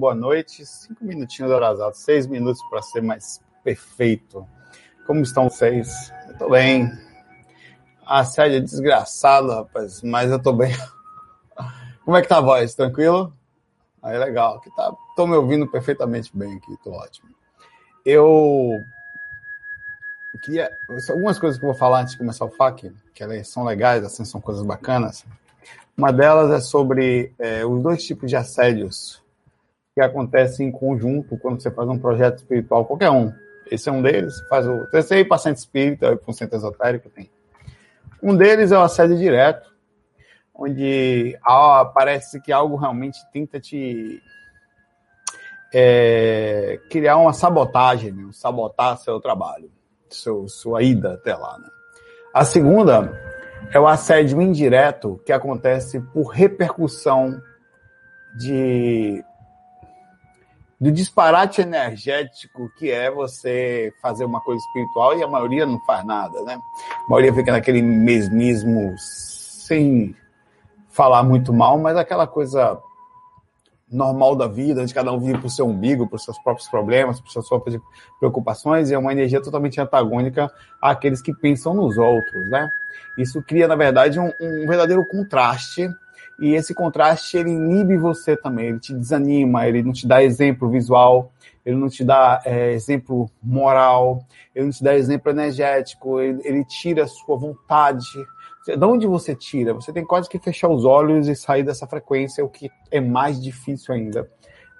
Boa noite. Cinco minutinhos atrasados, seis minutos para ser mais perfeito. Como estão vocês? Eu tô bem. A sede é desgraçada, rapaz, mas eu tô bem. Como é que tá a voz? Tranquilo? Aí, legal. Aqui tá, tô me ouvindo perfeitamente bem aqui, tô ótimo. Eu queria. Algumas coisas que eu vou falar antes de começar o FAQ, que elas são legais, assim, são coisas bacanas. Uma delas é sobre é, os dois tipos de assédios que acontecem em conjunto quando você faz um projeto espiritual, qualquer um. Esse é um deles, faz o TCI para centro espírita, para um centro esotérico, tem. Um deles é o assédio direto, onde ah, parece que algo realmente tenta te é, criar uma sabotagem, né? sabotar seu trabalho, seu, sua ida até lá. Né? A segunda é o assédio indireto que acontece por repercussão de do disparate energético que é você fazer uma coisa espiritual e a maioria não faz nada, né? A maioria fica naquele mesmismo sem falar muito mal, mas aquela coisa normal da vida, onde cada um vive para o seu umbigo, para os seus próprios problemas, para as suas próprias preocupações, e é uma energia totalmente antagônica àqueles que pensam nos outros, né? Isso cria, na verdade, um, um verdadeiro contraste e esse contraste ele inibe você também, ele te desanima, ele não te dá exemplo visual, ele não te dá é, exemplo moral, ele não te dá exemplo energético, ele, ele tira a sua vontade. De onde você tira? Você tem quase que fechar os olhos e sair dessa frequência, o que é mais difícil ainda,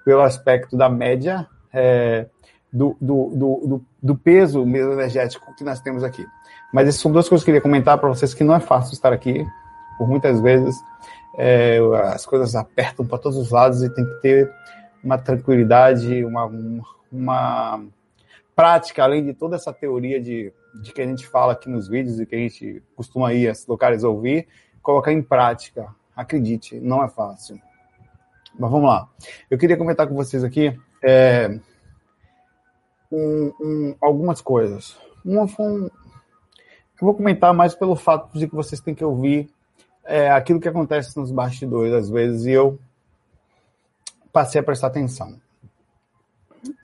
pelo aspecto da média é, do, do, do, do, peso mesmo energético que nós temos aqui. Mas essas são duas coisas que eu queria comentar para vocês, que não é fácil estar aqui, por muitas vezes é, as coisas apertam para todos os lados e tem que ter uma tranquilidade, uma, uma, prática, além de toda essa teoria de, de que a gente fala aqui nos vídeos e que a gente costuma ir a lugares ouvir, colocar em prática. Acredite, não é fácil. Mas vamos lá. Eu queria comentar com vocês aqui é, um, um, algumas coisas. Uma foi um, eu vou comentar mais pelo fato de que vocês têm que ouvir é, aquilo que acontece nos bastidores às vezes e eu passei a prestar atenção.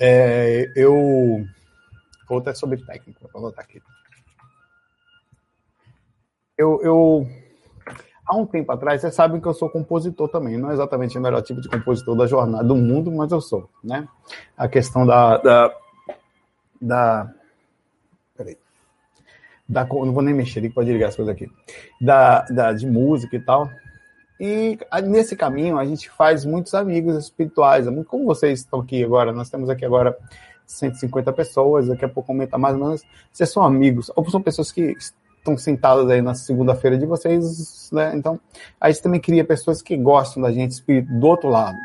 É, eu vou até sobre técnica, vou botar aqui. Eu, eu há um tempo atrás, vocês sabem que eu sou compositor também, não é exatamente o melhor tipo de compositor da jornada do mundo, mas eu sou, né? A questão da, da, da peraí, da, não vou nem mexer, ele pode ligar as coisas aqui, da, da, de música e tal. E nesse caminho a gente faz muitos amigos espirituais. Como vocês estão aqui agora, nós temos aqui agora 150 pessoas, daqui a pouco aumenta mais ou menos. Vocês são amigos, ou são pessoas que estão sentadas aí na segunda-feira de vocês, né? Então, a gente também cria pessoas que gostam da gente espírito do outro lado.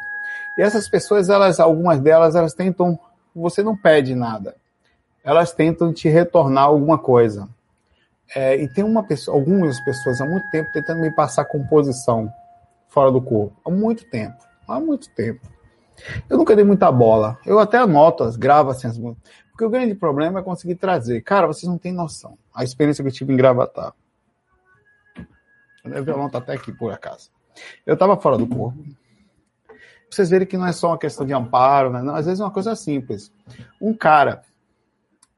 E essas pessoas, elas, algumas delas, elas tentam, você não pede nada. Elas tentam te retornar alguma coisa. É, e tem uma pessoa, algumas pessoas há muito tempo tentando me passar composição fora do corpo. Há muito tempo. Há muito tempo. Eu nunca dei muita bola. Eu até anoto, as, gravo assim as músicas. Porque o grande problema é conseguir trazer. Cara, vocês não têm noção. A experiência que eu tive em gravatar. O violão tá até aqui, por acaso. Eu tava fora do corpo. Pra vocês verem que não é só uma questão de amparo, né? Não, às vezes é uma coisa simples. Um cara,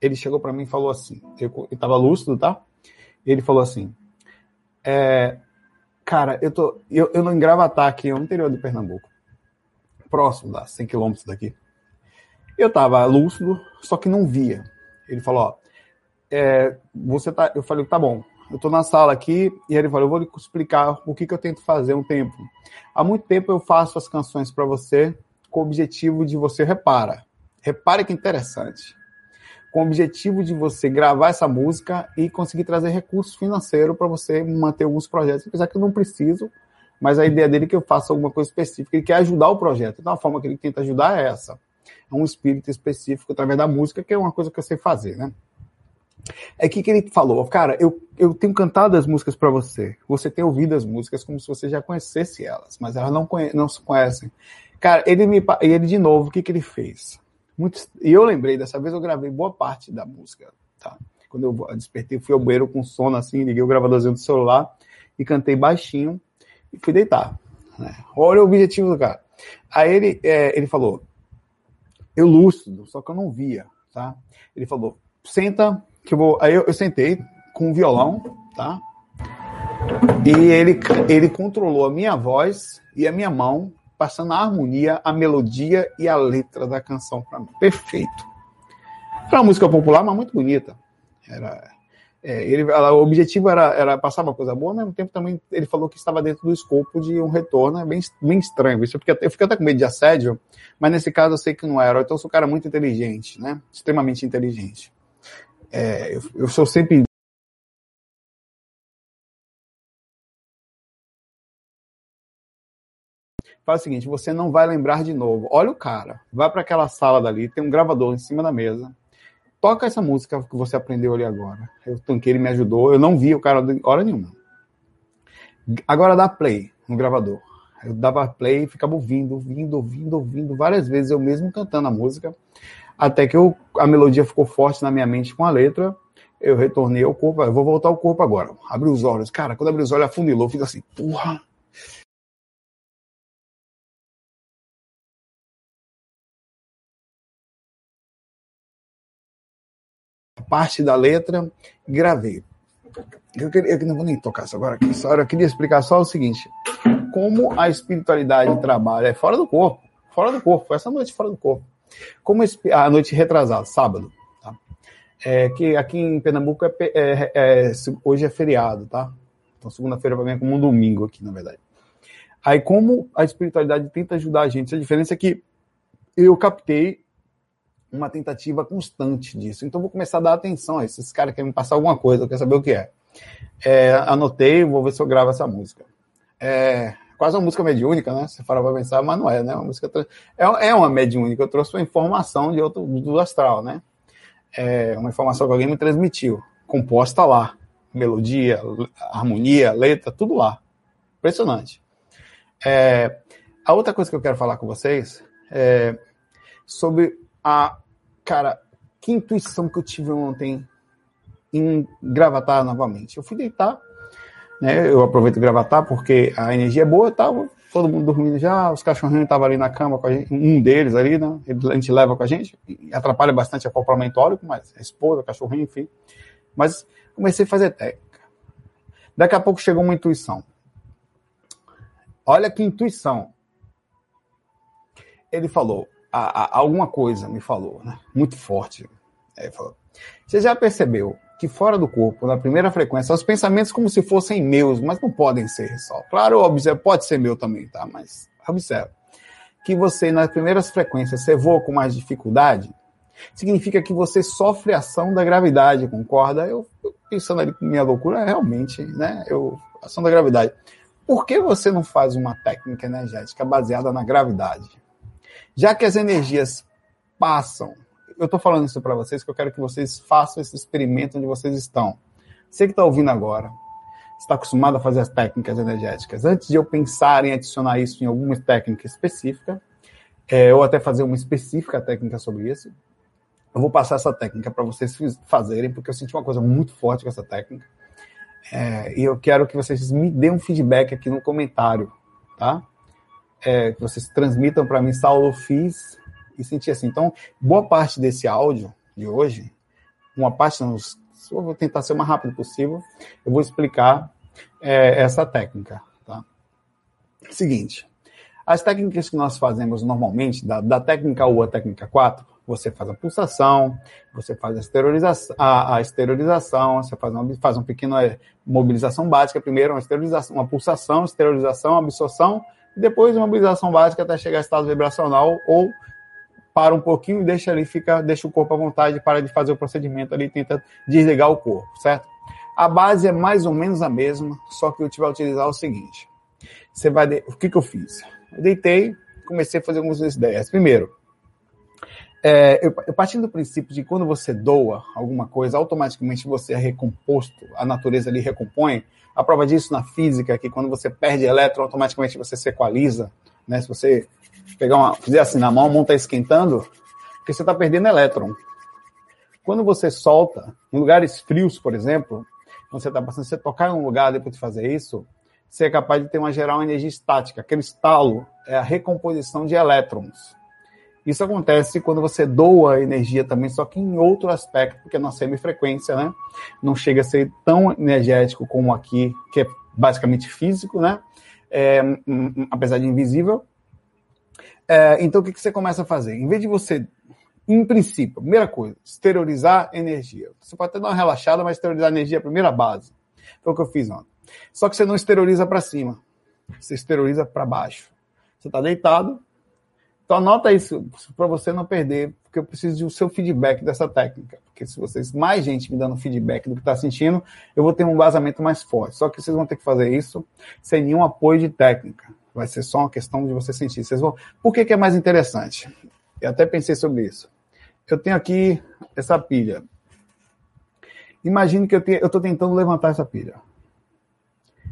ele chegou para mim e falou assim: eu, tava lúcido, tá? Ele falou assim: é, Cara, eu tô. Eu, eu não Gravatar aqui, no interior de Pernambuco, próximo da 100 quilômetros daqui. Eu tava lúcido, só que não via. Ele falou: Ó, é, você tá. Eu falei: Tá bom. eu estou na sala aqui e ele falou, eu vou lhe explicar o que, que eu tento fazer um tempo. Há muito tempo eu faço as canções para você com o objetivo de você repara. Repare que interessante. Com o objetivo de você gravar essa música e conseguir trazer recurso financeiro para você manter alguns projetos, apesar que eu não preciso, mas a ideia dele é que eu faça alguma coisa específica, ele quer ajudar o projeto. Então a forma que ele tenta ajudar é essa. É um espírito específico através da música, que é uma coisa que eu sei fazer, né? É que, que ele falou, cara, eu, eu tenho cantado as músicas para você. Você tem ouvido as músicas como se você já conhecesse elas, mas elas não, conhe não se conhecem. Cara, ele me ele de novo, o que, que ele fez? Muito, e eu lembrei, dessa vez eu gravei boa parte da música, tá? Quando eu despertei, fui ao banheiro com sono assim, liguei o gravadorzinho do celular e cantei baixinho e fui deitar. Né? Olha o objetivo do cara. Aí ele, é, ele falou, eu lúcido, só que eu não via, tá? Ele falou, senta, que eu vou. Aí eu, eu sentei com o violão, tá? E ele, ele controlou a minha voz e a minha mão, passando a harmonia, a melodia e a letra da canção para mim. Perfeito. Era uma música popular, mas muito bonita. Era, é, ele, o objetivo era, era passar uma coisa boa, ao mesmo tempo também ele falou que estava dentro do escopo de um retorno. É bem, bem estranho isso, porque eu fico até com medo de assédio, mas nesse caso eu sei que não era. Então eu sou um cara muito inteligente, né? Extremamente inteligente. É, eu, eu sou sempre faz o seguinte: você não vai lembrar de novo. Olha o cara, vai para aquela sala dali, tem um gravador em cima da mesa. Toca essa música que você aprendeu ali agora. Eu tanquei, ele me ajudou. Eu não vi o cara hora nenhuma. Agora dá play no gravador. Eu dava play e ficava ouvindo, ouvindo, ouvindo, ouvindo várias vezes eu mesmo cantando a música, até que eu, a melodia ficou forte na minha mente com a letra eu retornei ao corpo, eu vou voltar ao corpo agora. Abri os olhos. Cara, quando abri os olhos, afunilou, fica assim, porra. Parte da letra, gravei. Eu, queria, eu não vou nem tocar isso agora só eu queria explicar só o seguinte: como a espiritualidade trabalha é fora do corpo, fora do corpo, essa noite fora do corpo. Como a noite retrasada, sábado, é, que aqui em Pernambuco é, é, é, hoje é feriado, tá? Então segunda-feira vai vir como um domingo aqui, na verdade. Aí como a espiritualidade tenta ajudar a gente, a diferença é que eu captei uma tentativa constante disso. Então vou começar a dar atenção a esses caras que querem me passar alguma coisa, eu quero saber o que é. é anotei, vou ver se eu gravo essa música. É quase uma música mediúnica, né? Você para pensar, mas não é, né? Uma música é, é uma mediúnica. Eu trouxe uma informação de outro do astral, né? é, uma informação que alguém me transmitiu, composta lá. Melodia, harmonia, letra, tudo lá. Impressionante. É, a outra coisa que eu quero falar com vocês é sobre a. Cara, que intuição que eu tive ontem em gravatar novamente. Eu fui deitar, né? Eu aproveito gravatar porque a energia é boa, tava todo mundo dormindo já, os cachorrinhos estavam ali na cama com a gente, um deles ali, né? A gente leva com a gente, atrapalha bastante acoplamento ólico, mas a esposa, cachorrinho, enfim. Mas comecei a fazer técnica. Daqui a pouco chegou uma intuição. Olha que intuição. Ele falou, a, a, alguma coisa me falou, né? Muito forte. Ele falou, você já percebeu que fora do corpo, na primeira frequência, os pensamentos como se fossem meus, mas não podem ser só. Claro, observe, pode ser meu também, tá? Mas observe que você, nas primeiras frequências, você voa com mais dificuldade, significa que você sofre a ação da gravidade, concorda? Eu, eu pensando ali com minha loucura, realmente, né? Eu, ação da gravidade. Por que você não faz uma técnica energética baseada na gravidade? Já que as energias passam eu estou falando isso para vocês que eu quero que vocês façam esse experimento onde vocês estão. Você que está ouvindo agora, está acostumado a fazer as técnicas energéticas. Antes de eu pensar em adicionar isso em alguma técnica específica, é, ou até fazer uma específica técnica sobre isso, eu vou passar essa técnica para vocês fazerem, porque eu senti uma coisa muito forte com essa técnica. É, e eu quero que vocês me dêem um feedback aqui no comentário, tá? É, que vocês transmitam para mim, Saulo, fiz e sentir assim. Então, boa parte desse áudio de hoje, uma parte, não, eu vou tentar ser o mais rápido possível, eu vou explicar é, essa técnica. Tá? Seguinte, as técnicas que nós fazemos normalmente, da, da técnica 1 à técnica 4, Você faz a pulsação, você faz a esterilização, a, a esterilização você faz uma, faz uma pequena é, mobilização básica, primeiro uma esterilização, uma pulsação, esterilização, absorção, e depois uma mobilização básica até chegar a estado vibracional ou para um pouquinho e deixa ali, fica, deixa o corpo à vontade, para de fazer o procedimento ali, tenta desligar o corpo, certo? A base é mais ou menos a mesma, só que eu te vai utilizar o seguinte. Você vai, de... o que que eu fiz? Eu deitei, comecei a fazer algumas ideias. Primeiro, é, eu, eu partindo do princípio de quando você doa alguma coisa, automaticamente você é recomposto, a natureza ali recompõe. A prova disso na física, é que quando você perde elétron, automaticamente você se equaliza. Né? Se você pegar uma, fizer assim na mão, a mão está esquentando, porque você está perdendo elétron. Quando você solta, em lugares frios, por exemplo, quando você está passando, você tocar em um lugar depois de fazer isso, você é capaz de ter uma geral energia estática. Aquele estalo é a recomposição de elétrons. Isso acontece quando você doa energia também, só que em outro aspecto, porque é na semifrequência, né? Não chega a ser tão energético como aqui, que é basicamente físico, né? É, apesar de invisível. É, então, o que, que você começa a fazer? Em vez de você, em princípio, primeira coisa, exteriorizar energia. Você pode até dar uma relaxada, mas exteriorizar energia é a primeira base. Foi o que eu fiz ontem. Só que você não exterioriza para cima, você exterioriza para baixo. Você está deitado, então anota isso para você não perder, porque eu preciso do seu feedback dessa técnica. Porque se vocês, mais gente me dando feedback do que está sentindo, eu vou ter um vazamento mais forte. Só que vocês vão ter que fazer isso sem nenhum apoio de técnica. Vai ser só uma questão de você sentir. Vocês vão... Por que, que é mais interessante? Eu até pensei sobre isso. Eu tenho aqui essa pilha. Imagine que eu estou tentando levantar essa pilha.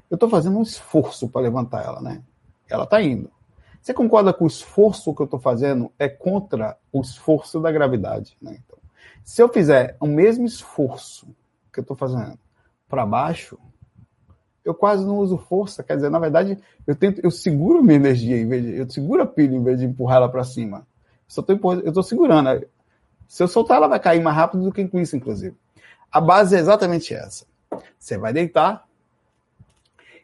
Eu estou fazendo um esforço para levantar ela, né? Ela está indo. Você concorda que o esforço que eu estou fazendo é contra o esforço da gravidade? Né? Então, se eu fizer o mesmo esforço que eu estou fazendo para baixo, eu quase não uso força. Quer dizer, na verdade, eu tento, eu seguro minha energia em vez de, eu seguro a pilha em vez de empurrar ela para cima. Eu estou segurando. Se eu soltar, ela vai cair mais rápido do que com isso, inclusive. A base é exatamente essa. Você vai deitar,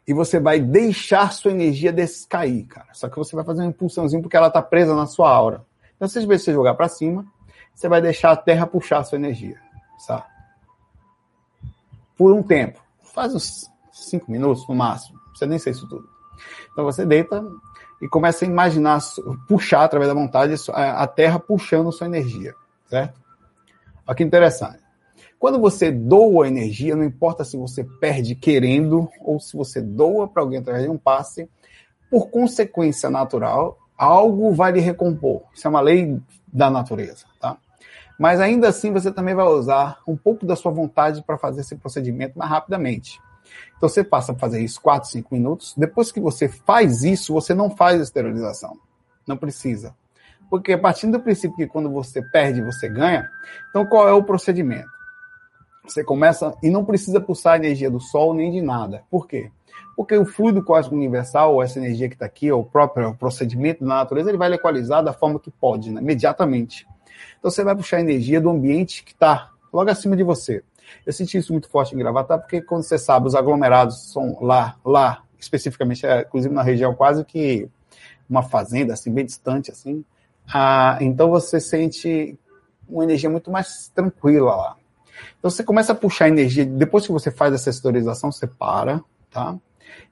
e você vai deixar sua energia descair, cara. Só que você vai fazer uma impulsãozinho porque ela está presa na sua aura. Então, se você jogar para cima, você vai deixar a Terra puxar a sua energia, sabe? Por um tempo. Faz uns cinco minutos no máximo. Você nem sei isso tudo. Então você deita e começa a imaginar, puxar através da vontade a Terra puxando sua energia, certo? Olha que interessante. Quando você doa energia, não importa se você perde querendo ou se você doa para alguém através de um passe, por consequência natural, algo vai lhe recompor. Isso é uma lei da natureza, tá? Mas ainda assim, você também vai usar um pouco da sua vontade para fazer esse procedimento mais rapidamente. Então você passa a fazer isso 4, 5 minutos. Depois que você faz isso, você não faz esterilização. Não precisa. Porque a partir do princípio que quando você perde, você ganha, então qual é o procedimento? Você começa e não precisa pulsar energia do Sol nem de nada. Por quê? Porque o fluido cósmico universal, ou essa energia que está aqui, ou o próprio procedimento da natureza, ele vai equalizar da forma que pode, né? imediatamente. Então você vai puxar energia do ambiente que está logo acima de você. Eu senti isso muito forte em Gravatar, porque quando você sabe, os aglomerados são lá, lá, especificamente, é, inclusive na região quase que uma fazenda, assim, bem distante, assim. Ah, então você sente uma energia muito mais tranquila lá. Então você começa a puxar energia, depois que você faz essa historização, você para, tá?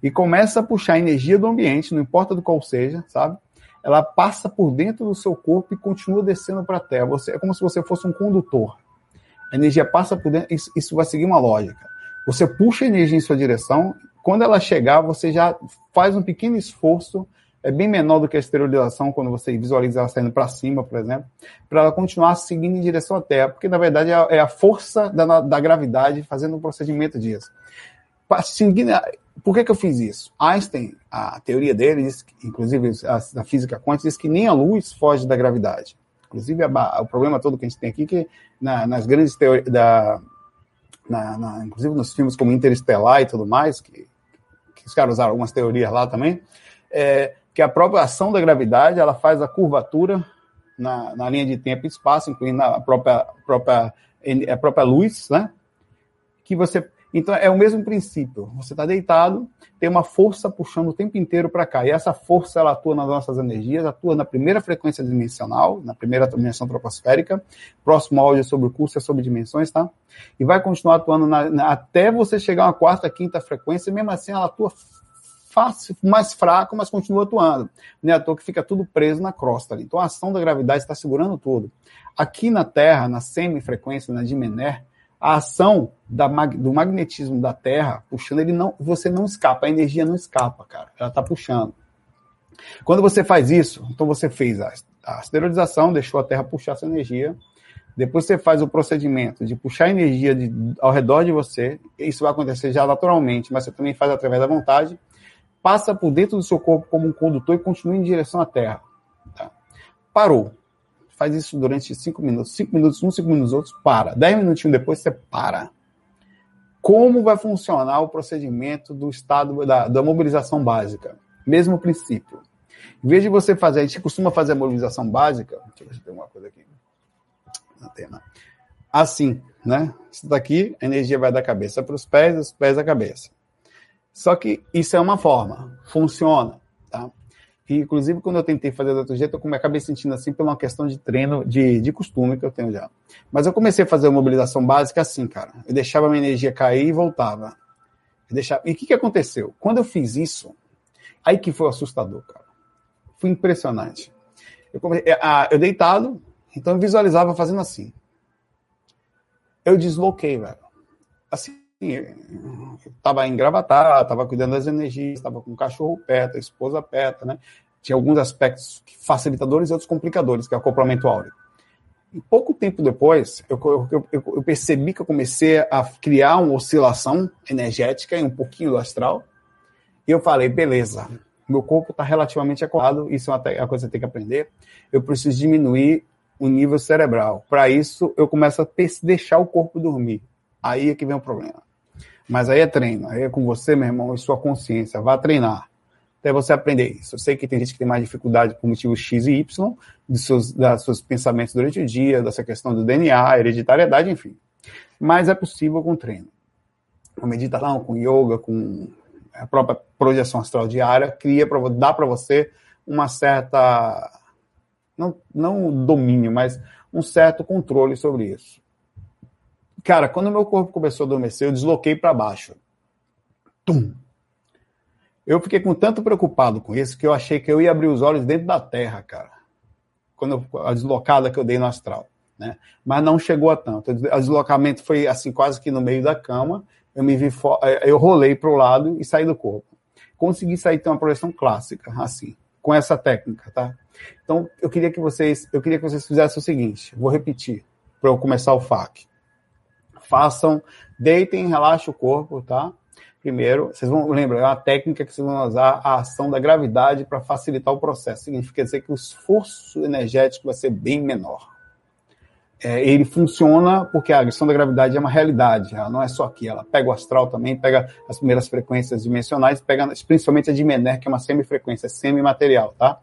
E começa a puxar a energia do ambiente, não importa do qual seja, sabe? Ela passa por dentro do seu corpo e continua descendo para a Terra. Você, é como se você fosse um condutor. A energia passa por dentro, isso, isso vai seguir uma lógica. Você puxa a energia em sua direção, quando ela chegar, você já faz um pequeno esforço é bem menor do que a esterilização, quando você visualiza ela saindo para cima, por exemplo, para ela continuar seguindo em direção à Terra, porque na verdade é a, é força da, da gravidade fazendo um procedimento disso. Por que, que eu fiz isso? Einstein, a teoria dele, diz, inclusive a, a física quântica, diz que nem a luz foge da gravidade. Inclusive, a, o problema todo que a gente tem aqui, é que na, nas grandes teorias, da, na, na, inclusive nos filmes como Interestelar e tudo mais, que, que os caras usaram algumas teorias lá também, é, que a própria ação da gravidade ela faz a curvatura na, na linha de tempo e espaço, incluindo a própria, própria, a própria luz, né? Que você Então é o mesmo princípio. Você está deitado, tem uma força puxando o tempo inteiro para cá. E essa força ela atua nas nossas energias, atua na primeira frequência dimensional, na primeira dimensão troposférica. Próximo áudio é sobre o curso é sobre dimensões, tá? E vai continuar atuando na, na, até você chegar a uma quarta, quinta frequência. E mesmo assim, ela atua fácil, mais fraco, mas continua atuando. Não é à toa que fica tudo preso na crosta ali. Então a ação da gravidade está segurando tudo. Aqui na Terra, na semifrequência, na Dimener, a ação da, do magnetismo da Terra puxando, ele não, você não escapa, a energia não escapa, cara. Ela está puxando. Quando você faz isso, então você fez a, a esterilização, deixou a Terra puxar essa energia. Depois você faz o procedimento de puxar energia de, ao redor de você. Isso vai acontecer já naturalmente, mas você também faz através da vontade. Passa por dentro do seu corpo como um condutor e continua em direção à Terra. Tá? Parou faz isso durante cinco minutos, cinco minutos um, cinco minutos outros, para. Dez minutinhos depois você para. Como vai funcionar o procedimento do estado da, da mobilização básica? Mesmo princípio. Em vez de você fazer, a gente costuma fazer a mobilização básica. Deixa eu ver se tem alguma coisa aqui. Não tem. Assim, né? Isso daqui, a energia vai da cabeça para os pés, dos pés à cabeça. Só que isso é uma forma, funciona, tá? E, inclusive, quando eu tentei fazer do outro jeito, eu acabei sentindo assim por uma questão de treino, de, de costume que eu tenho já. Mas eu comecei a fazer a mobilização básica assim, cara. Eu deixava a minha energia cair e voltava. Eu deixava... E o que, que aconteceu? Quando eu fiz isso, aí que foi assustador, cara. Foi impressionante. Eu, comecei... eu deitado, então eu visualizava fazendo assim. Eu desloquei, velho. Assim, estava engravatado, estava cuidando das energias, estava com o cachorro perto, a esposa perto, né? Tinha alguns aspectos facilitadores e outros complicadores, que é o acoplamento áureo. E pouco tempo depois, eu, eu, eu, eu, percebi que eu comecei a criar uma oscilação energética e um pouquinho do astral. E eu falei, beleza, meu corpo está relativamente acordado, isso é uma, coisa que tem que aprender. Eu preciso diminuir o nível cerebral. Para isso, eu começo a deixar o corpo dormir. Aí é que vem o problema. Mas aí é treino, aí é com você, meu irmão, e sua consciência. Vá treinar até você aprender isso. Eu sei que tem gente que tem mais dificuldade por motivos X e Y, dos seus, dos seus pensamentos durante o dia, dessa questão do DNA, hereditariedade, enfim. Mas é possível com treino. Com meditação, com yoga, com a própria projeção astral diária, cria para dá para você uma certa não, não domínio, mas um certo controle sobre isso. Cara, quando meu corpo começou a adormecer, eu desloquei para baixo. Tum. Eu fiquei com tanto preocupado com isso que eu achei que eu ia abrir os olhos dentro da terra, cara. Quando eu, a deslocada que eu dei no astral, né? Mas não chegou a tanto. O deslocamento foi assim quase que no meio da cama. Eu me vi, eh, eu rolei para o lado e saí do corpo. Consegui sair ter uma projeção clássica, assim, com essa técnica, tá? Então eu queria que vocês, eu queria que vocês fizessem o seguinte. Vou repetir para eu começar o FAQ façam, deitem, relaxem o corpo, tá? Primeiro, vocês vão lembrar, é uma técnica que vocês vão usar a ação da gravidade para facilitar o processo. Significa dizer que o esforço energético vai ser bem menor. É, ele funciona porque a ação da gravidade é uma realidade, ela não é só aqui, ela pega o astral também, pega as primeiras frequências dimensionais, pega principalmente a de Mener, que é uma semifrequência, semimaterial, tá?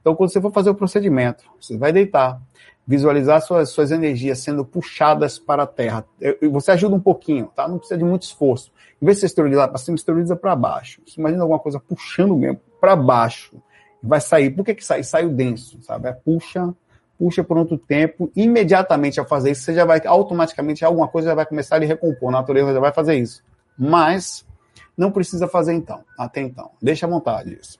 Então, quando você for fazer o procedimento, você vai deitar, visualizar suas, suas energias sendo puxadas para a Terra. Você ajuda um pouquinho, tá? Não precisa de muito esforço. Em vez de você esterilizar para cima, esteriliza para baixo. Você imagina alguma coisa puxando mesmo para baixo. Vai sair. Por que que sai? Sai o denso, sabe? É puxa, puxa por outro tempo. Imediatamente ao fazer isso, você já vai, automaticamente, alguma coisa já vai começar a lhe recompor. A natureza já vai fazer isso. Mas, não precisa fazer então, até então. Deixa à vontade isso.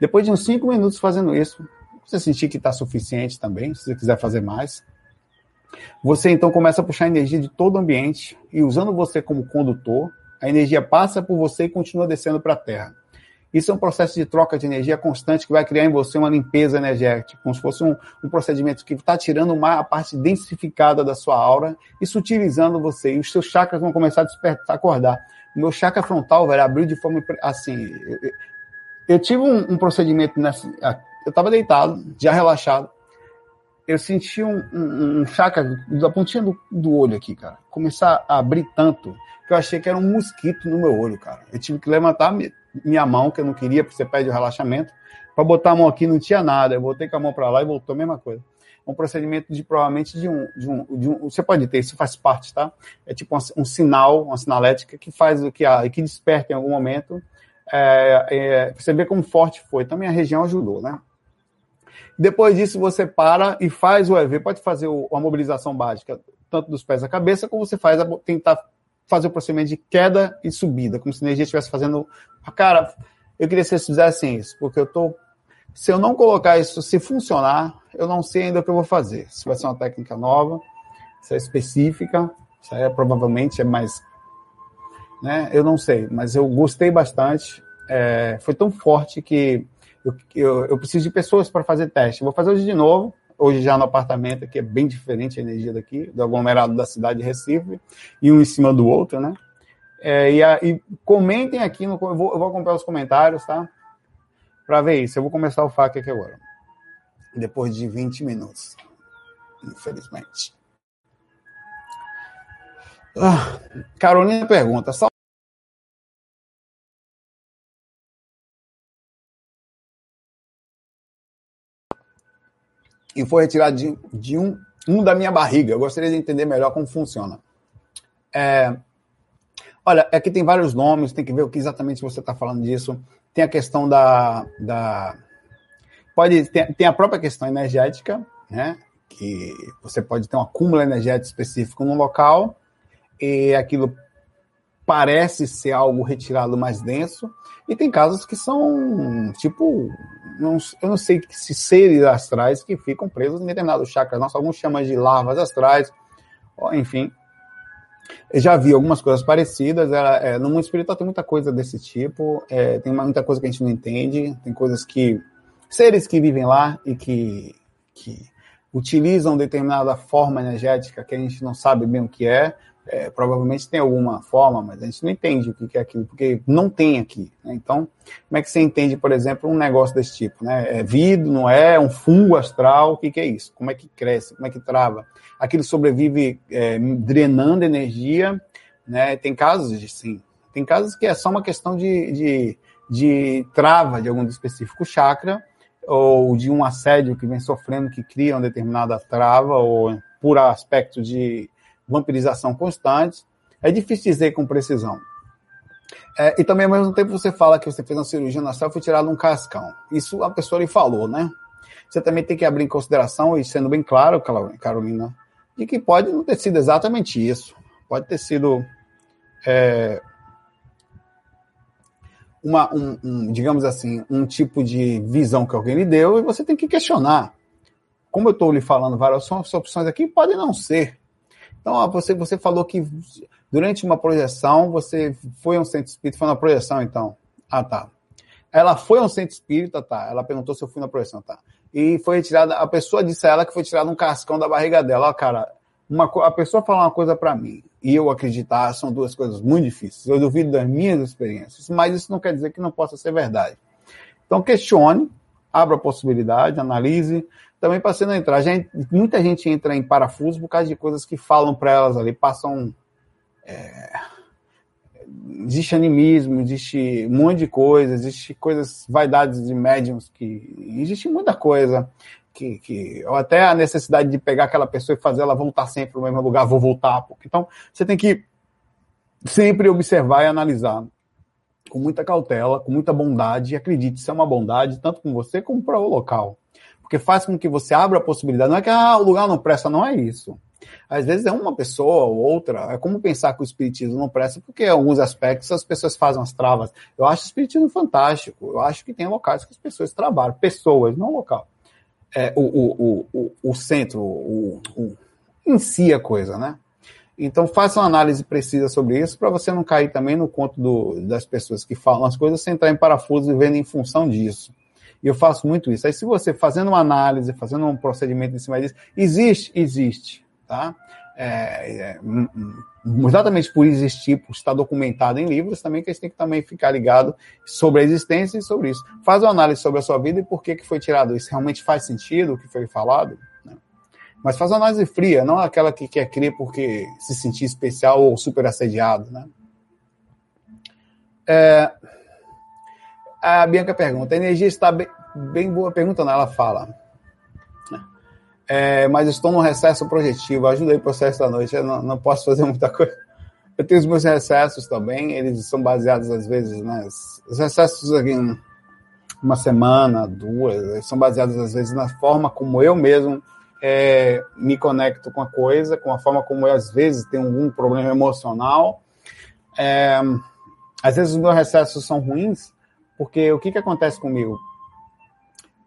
Depois de uns cinco minutos fazendo isso, você sentir que está suficiente também, se você quiser fazer mais. Você então começa a puxar energia de todo o ambiente e usando você como condutor, a energia passa por você e continua descendo para a Terra. Isso é um processo de troca de energia constante que vai criar em você uma limpeza energética, como se fosse um, um procedimento que está tirando uma, a parte densificada da sua aura e sutilizando você. E os seus chakras vão começar a despertar, a acordar. O meu chakra frontal, velho, abriu de forma assim. Eu, eu, eu tive um, um procedimento nessa, eu estava deitado, já relaxado. Eu senti um, um, um chakra da pontinha do, do olho aqui, cara. Começar a abrir tanto que eu achei que era um mosquito no meu olho, cara. Eu tive que levantar minha mão, que eu não queria, porque você pede o relaxamento, para botar a mão aqui, não tinha nada. Eu botei com a mão para lá e voltou a mesma coisa. um procedimento de provavelmente de um, de um, de um você pode ter, isso faz parte, tá? É tipo um, um sinal, uma sinalética que faz o que há, que desperta em algum momento. É, é, você vê como forte foi. Também a região ajudou, né? Depois disso, você para e faz o EV. Pode fazer o, a mobilização básica, tanto dos pés à cabeça, como você faz a, tentar fazer o procedimento de queda e subida, como se a energia estivesse fazendo. Cara, eu queria que vocês fizessem isso, porque eu tô. Se eu não colocar isso, se funcionar, eu não sei ainda o que eu vou fazer. Se vai ser uma técnica nova, se é específica, se é provavelmente é mais. Né? Eu não sei, mas eu gostei bastante. É, foi tão forte que eu, eu, eu preciso de pessoas para fazer teste. vou fazer hoje de novo, hoje já no apartamento, que é bem diferente a energia daqui, do aglomerado da cidade de Recife, e um em cima do outro, né? É, e, a, e, comentem aqui, no, eu, vou, eu vou acompanhar os comentários, tá? Para ver isso. Eu vou começar o FAQ aqui agora. Depois de 20 minutos. Infelizmente. Ah, Carolina pergunta: e foi retirado de, de um, um da minha barriga. Eu gostaria de entender melhor como funciona. É, olha, aqui tem vários nomes, tem que ver o que exatamente você está falando disso. Tem a questão da. da pode tem, tem a própria questão energética, né? Que você pode ter um acúmulo energético específico no local e aquilo parece ser algo retirado mais denso, e tem casos que são, tipo, não, eu não sei se seres astrais que ficam presos em determinados chakras. Nossa, alguns chamam de larvas astrais, enfim. Eu já vi algumas coisas parecidas. É, no mundo espiritual tem muita coisa desse tipo, é, tem muita coisa que a gente não entende, tem coisas que. seres que vivem lá e que, que utilizam determinada forma energética que a gente não sabe bem o que é, é, provavelmente tem alguma forma, mas a gente não entende o que é aquilo, porque não tem aqui. Né? Então, como é que você entende, por exemplo, um negócio desse tipo? Né? É vidro, não é? Um fungo astral, o que, é isso? Como é que cresce? Como é que trava? Aquilo sobrevive é, drenando energia, né? Tem casos de sim. Tem casos que é só uma questão de, de, de trava de algum específico chakra, ou de um assédio que vem sofrendo que cria uma determinada trava, ou por aspecto de vampirização constante. É difícil dizer com precisão. É, e também, ao mesmo tempo, você fala que você fez uma cirurgia na célula e foi tirado um cascão. Isso a pessoa lhe falou, né? Você também tem que abrir em consideração, e sendo bem claro, Carolina, de que pode não ter sido exatamente isso. Pode ter sido é, uma, um, um, digamos assim, um tipo de visão que alguém lhe deu e você tem que questionar. Como eu estou lhe falando várias opções aqui, pode não ser. Então, você, você falou que durante uma projeção, você foi a um centro espírita, foi na projeção, então. Ah, tá. Ela foi a um centro espírita, tá. Ela perguntou se eu fui na projeção, tá. E foi retirada, a pessoa disse a ela que foi tirado um cascão da barriga dela. Ó, cara, uma, a pessoa falar uma coisa para mim e eu acreditar são duas coisas muito difíceis. Eu duvido das minhas experiências, mas isso não quer dizer que não possa ser verdade. Então, questione, abra a possibilidade, analise, também para você não entrar. Gente, muita gente entra em parafuso por causa de coisas que falam para elas ali, passam. É, existe animismo, existe um monte de coisa, existe coisas, vaidades de médiums, que existe muita coisa. Que, que, ou até a necessidade de pegar aquela pessoa e fazer ela voltar sempre para o mesmo lugar, vou voltar. Porque, então, você tem que sempre observar e analisar com muita cautela, com muita bondade, e acredite, isso é uma bondade tanto com você como para o local porque faz com que você abra a possibilidade. Não é que ah, o lugar não presta, não é isso. Às vezes é uma pessoa ou outra. É como pensar que o espiritismo não presta, porque em alguns aspectos as pessoas fazem as travas. Eu acho o espiritismo fantástico. Eu acho que tem locais que as pessoas trabalham, pessoas, não local. É, o, o, o, o, centro, o, o, em si a coisa, né? Então faça uma análise precisa sobre isso para você não cair também no conto do, das pessoas que falam as coisas sem entrar em parafuso e vendo em função disso. E eu faço muito isso. Aí, se você fazendo uma análise, fazendo um procedimento em cima disso, existe, existe, tá? É, é, hum, hum, exatamente por existir, por estar documentado em livros, também que a gente tem que também ficar ligado sobre a existência e sobre isso. Faz uma análise sobre a sua vida e por que, que foi tirado isso. Realmente faz sentido o que foi falado? Né? Mas faz uma análise fria, não aquela que quer crer porque se sentir especial ou super assediado, né? É, a Bianca pergunta: a energia está bem, bem boa? Pergunta, não, ela fala. é, mas estou no recesso projetivo, ajudei o processo da noite, eu não, não, posso fazer muita coisa. Eu tenho os meus recessos também, eles são baseados às vezes, né, os recessos aqui, uma semana, duas, são baseados às vezes na forma como eu mesmo é, me conecto com a coisa, com a forma como eu às vezes tenho algum problema emocional. É, às vezes os meus recessos são ruins, porque o que, que acontece comigo?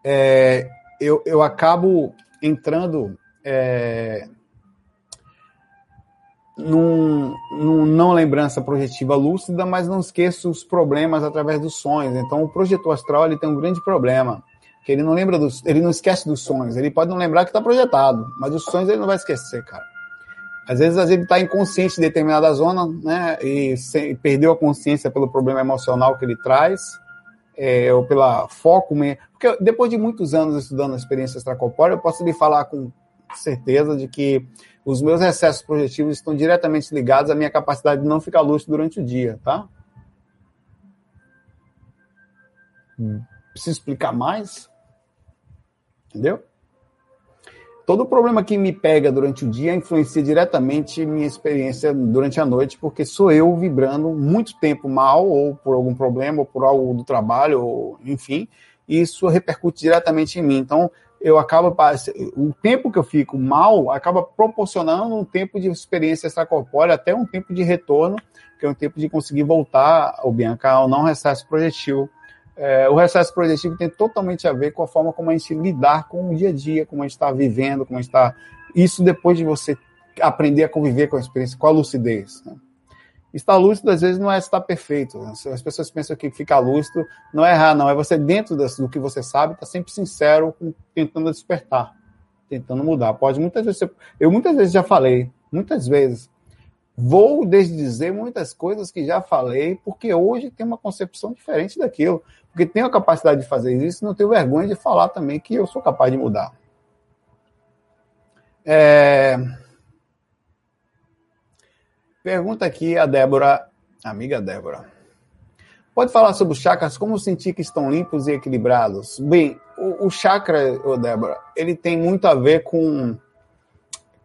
É, eu, eu acabo entrando é, num, num, não lembrança projetiva lúcida, mas não esqueço os problemas através dos sonhos. Então, o projetor astral ele tem um grande problema, que ele não lembra dos, ele não esquece dos sonhos. Ele pode não lembrar que está projetado, mas os sonhos ele não vai esquecer, cara. Às vezes, às vezes ele está inconsciente de determinada zona, né, e, se, perdeu a consciência pelo problema emocional que ele traz, é, ou pela foco, porque depois de muitos anos estudando a experiência extracorpórea, eu posso lhe falar com certeza de que os meus excessos projetivos estão diretamente ligados à minha capacidade de não ficar lúcido durante o dia, tá? Preciso explicar mais? Entendeu? Todo problema que me pega durante o dia influencia diretamente minha experiência durante a noite, porque sou eu vibrando muito tempo mal, ou por algum problema, ou por algo do trabalho, ou enfim, e isso repercute diretamente em mim. Então, eu acabo o tempo que eu fico mal acaba proporcionando um tempo de experiência extracorpórea até um tempo de retorno, que é um tempo de conseguir voltar ao Bianca ao não recesso projetivo é, o recesso projetivo tem totalmente a ver com a forma como a gente lidar com o dia a dia, como a gente está vivendo, como a gente está. Isso depois de você aprender a conviver com a experiência, com a lucidez. Né? Estar lúcido, às vezes, não é estar perfeito. Né? As pessoas pensam que ficar lúcido não é errar, não. É você, dentro do que você sabe, está sempre sincero, tentando despertar, tentando mudar. Pode muitas vezes. Eu muitas vezes já falei, muitas vezes. Vou desdizer muitas coisas que já falei, porque hoje tem uma concepção diferente daquilo. Porque tenho a capacidade de fazer isso, não tenho vergonha de falar também que eu sou capaz de mudar. É... Pergunta aqui a Débora, amiga Débora. Pode falar sobre os chakras, como sentir que estão limpos e equilibrados? Bem, o, o chakra, Débora, ele tem muito a ver com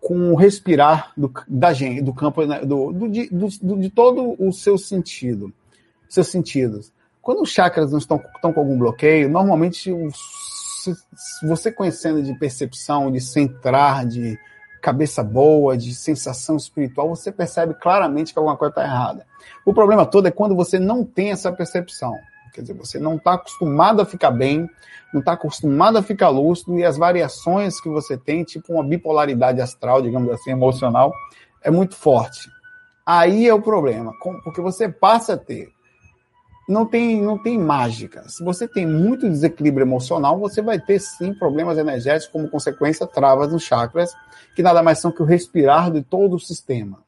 com o respirar do, da gente, do campo, né, do, do, do, de todo o seu sentido, seus sentidos. Quando os chakras não estão, estão com algum bloqueio, normalmente você conhecendo de percepção, de centrar, de cabeça boa, de sensação espiritual, você percebe claramente que alguma coisa está errada. O problema todo é quando você não tem essa percepção. Quer dizer, você não está acostumado a ficar bem, não está acostumado a ficar lúcido e as variações que você tem, tipo uma bipolaridade astral, digamos assim, emocional, é muito forte. Aí é o problema, porque você passa a ter. Não tem, não tem mágica. Se você tem muito desequilíbrio emocional, você vai ter sim problemas energéticos, como consequência, travas nos chakras, que nada mais são que o respirar de todo o sistema.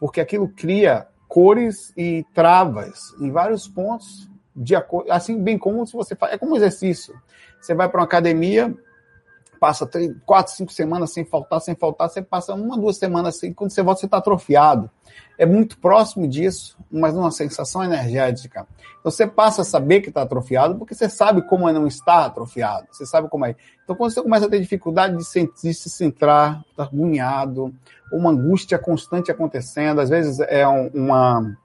Porque aquilo cria cores e travas em vários pontos de acordo, assim bem como se você faz, é como um exercício. Você vai para uma academia, passa três, quatro, cinco semanas sem faltar, sem faltar, você passa uma, duas semanas assim, quando você volta, você está atrofiado. É muito próximo disso, mas numa sensação energética. Então você passa a saber que está atrofiado, porque você sabe como é não estar atrofiado. Você sabe como é. Então quando você começa a ter dificuldade de, sentir, se centrar, estar tá agoniado, uma angústia constante acontecendo, às vezes é uma,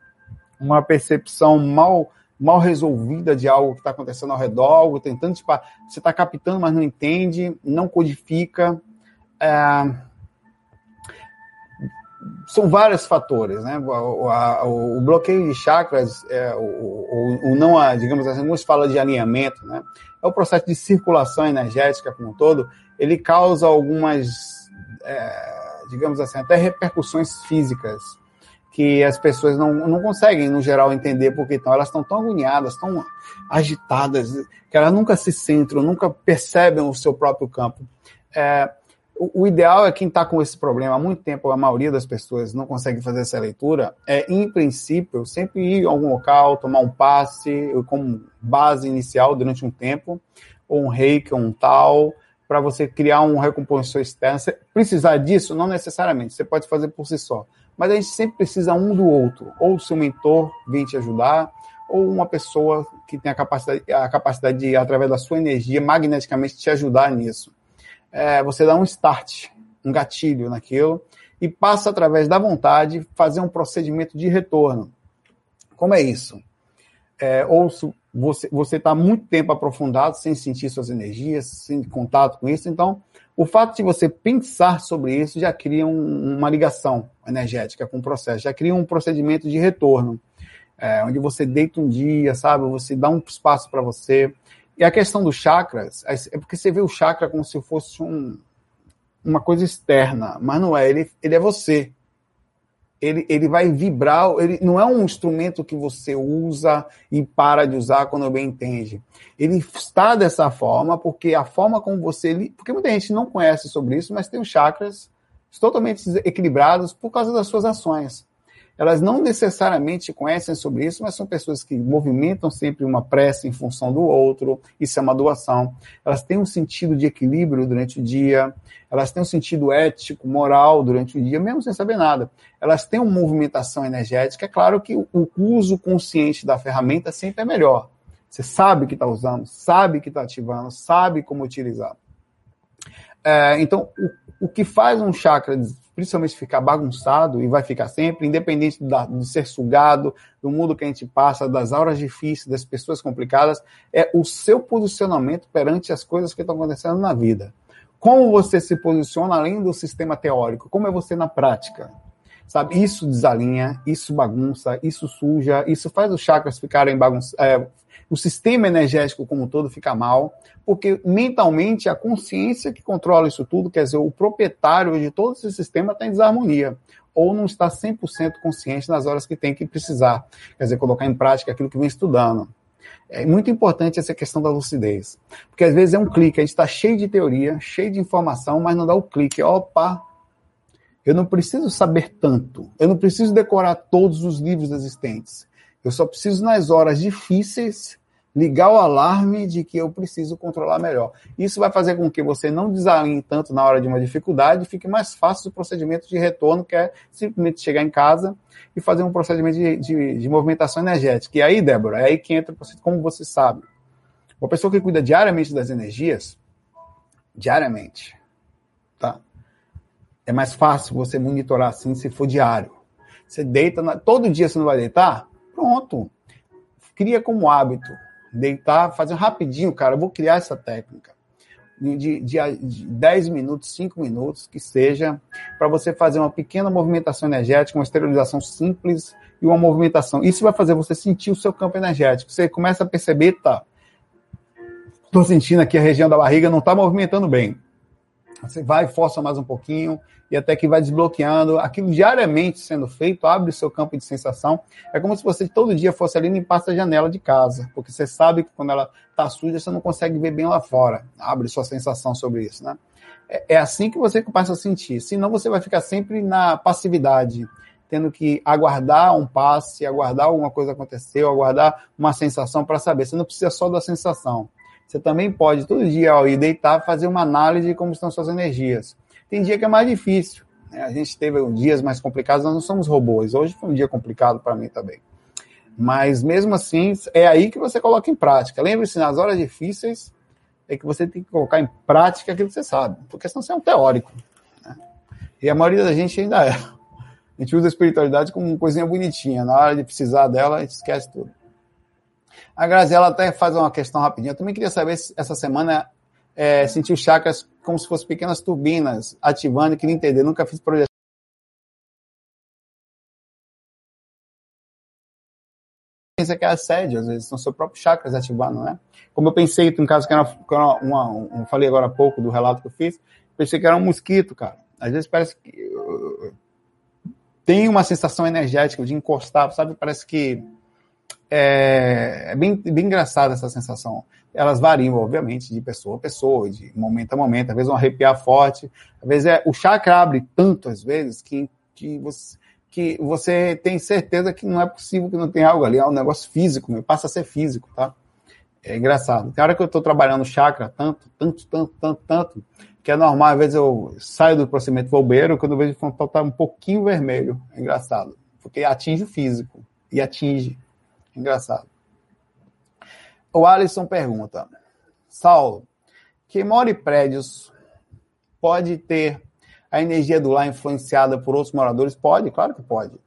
uma percepção mal mal resolvida de algo que está acontecendo ao redor, algo tentando, tipo, você está captando, mas não entende, não codifica. É... São vários fatores, né? O, a, o, bloqueio de chakras, é, o, o, não, digamos assim, não se fala de alinhamento, né? É o processo de circulação energética como um todo, ele causa algumas, é, digamos assim, até repercussões físicas que as pessoas não, não conseguem, no geral, entender porque estão. Elas estão tão agoniadas, tão agitadas, que elas nunca se centram, nunca percebem o seu próprio campo. É, o, o, ideal é quem está com esse problema há muito tempo, a maioria das pessoas não consegue fazer essa leitura, é, em princípio, sempre ir a algum local, tomar um passe como base inicial durante um tempo, ou um reiki, ou um tal, para você criar um recompositor externo. Se precisar disso, não necessariamente, você pode fazer por si só mas a gente sempre precisa um do outro. Ou seu mentor vem te ajudar, ou uma pessoa que tem a capacidade, a capacidade de, através da sua energia, magneticamente te ajudar nisso. é, você dá um start, um gatilho naquilo, e passa através da vontade fazer um procedimento de retorno. Como é isso? É, ou você está muito tempo aprofundado sem sentir suas energias, sem contato com isso, então o fato de você pensar sobre isso já cria um, uma ligação energética com o processo, já cria um procedimento de retorno, é, onde você deita um dia, sabe? Você dá um espaço para você. E a questão dos chakras é porque você vê o chakra como se fosse um, uma coisa externa, mas não é. Ele, ele é você ele, ele vai vibrar, ele não é um instrumento que você usa e para de usar quando bem entende. Ele está dessa forma porque a forma como você. Porque muita gente não conhece sobre isso, mas tem os chakras totalmente equilibrados por causa das suas ações elas não necessariamente conhecem sobre isso, mas são pessoas que movimentam sempre uma prece em função do outro, isso é uma doação. Elas têm um sentido de equilíbrio durante o dia, elas têm um sentido ético, moral durante o dia, mesmo sem saber nada. Elas têm uma movimentação energética, é claro que o uso consciente da ferramenta sempre é melhor. Você sabe que está usando, sabe que está ativando, sabe como utilizar. É, então, o, o que faz um chakra principalmente ficar bagunçado, e vai ficar sempre, independente da, de ser sugado, do mundo que a gente passa, das auras difíceis, das pessoas complicadas, é o seu posicionamento perante as coisas que estão acontecendo na vida. Como você se posiciona além do sistema teórico? Como é você na prática? Sabe, isso desalinha, isso bagunça, isso suja, isso faz os chakras ficarem bagunçados, é, o sistema energético como um todo fica mal, porque mentalmente a consciência que controla isso tudo, quer dizer, o proprietário de todo esse sistema está em desarmonia, ou não está 100% consciente nas horas que tem que precisar, quer dizer, colocar em prática aquilo que vem estudando. É muito importante essa questão da lucidez, porque às vezes é um clique, a gente está cheio de teoria, cheio de informação, mas não dá o clique, opa, eu não preciso saber tanto, eu não preciso decorar todos os livros existentes. Eu só preciso, nas horas difíceis, ligar o alarme de que eu preciso controlar melhor. Isso vai fazer com que você não desalinhe tanto na hora de uma dificuldade fique mais fácil o procedimento de retorno, que é simplesmente chegar em casa e fazer um procedimento de, de, de movimentação energética. E aí, Débora, é aí que entra, como você sabe, uma pessoa que cuida diariamente das energias, diariamente, tá? É mais fácil você monitorar assim se for diário. Você deita, na... todo dia você não vai deitar? Pronto. Cria como hábito. Deitar, fazer rapidinho, cara. Eu vou criar essa técnica. De, de, de 10 minutos, 5 minutos, que seja, para você fazer uma pequena movimentação energética, uma esterilização simples e uma movimentação. Isso vai fazer você sentir o seu campo energético. Você começa a perceber, tá? Estou sentindo aqui a região da barriga não está movimentando bem. Você vai, força mais um pouquinho, e até que vai desbloqueando. Aquilo diariamente sendo feito, abre o seu campo de sensação. É como se você todo dia fosse ali limpar a janela de casa, porque você sabe que quando ela está suja, você não consegue ver bem lá fora. Abre sua sensação sobre isso, né? É, é assim que você começa a sentir. Senão você vai ficar sempre na passividade, tendo que aguardar um passe, aguardar alguma coisa acontecer, aguardar uma sensação para saber. Você não precisa só da sensação. Você também pode, todo dia, ao ir deitar, fazer uma análise de como estão suas energias. Tem dia que é mais difícil. Né? A gente teve dias mais complicados, nós não somos robôs. Hoje foi um dia complicado para mim também. Mas mesmo assim, é aí que você coloca em prática. Lembre-se, nas horas difíceis, é que você tem que colocar em prática aquilo que você sabe. Porque senão você é um teórico. Né? E a maioria da gente ainda é. A gente usa a espiritualidade como uma coisinha bonitinha. Na hora de precisar dela, a gente esquece tudo. A Graziela até faz uma questão rapidinha. Eu também queria saber se essa semana é, chakras como se fossem pequenas turbinas ativando queria entender. Nunca fiz projeção. pensa que é assédio, às vezes são seus próprios chakras ativando, né? Como eu pensei, em caso que era uma, eu falei agora há pouco do relato que eu fiz, pensei que era um mosquito, cara. Às vezes parece que tem uma sensação energética de encostar, sabe? Parece que é, é bem, bem engraçada essa sensação. Elas variam, obviamente, de pessoa a pessoa, de momento a momento. Às vezes um arrepiar forte, às vezes é, o chakra abre tanto, às vezes, que, que, você, que você tem certeza que não é possível que não tenha algo ali. É um negócio físico, passa a ser físico, tá? É engraçado. Tem hora que eu estou trabalhando chakra tanto, tanto, tanto, tanto, tanto, que é normal, às vezes eu saio do procedimento vou beiro, quando eu vejo o frontal tá um pouquinho vermelho. É engraçado. Porque atinge o físico. E atinge. Engraçado. O Alisson pergunta: Saulo, quem mora em prédios pode ter a energia do lar influenciada por outros moradores? Pode, claro que pode.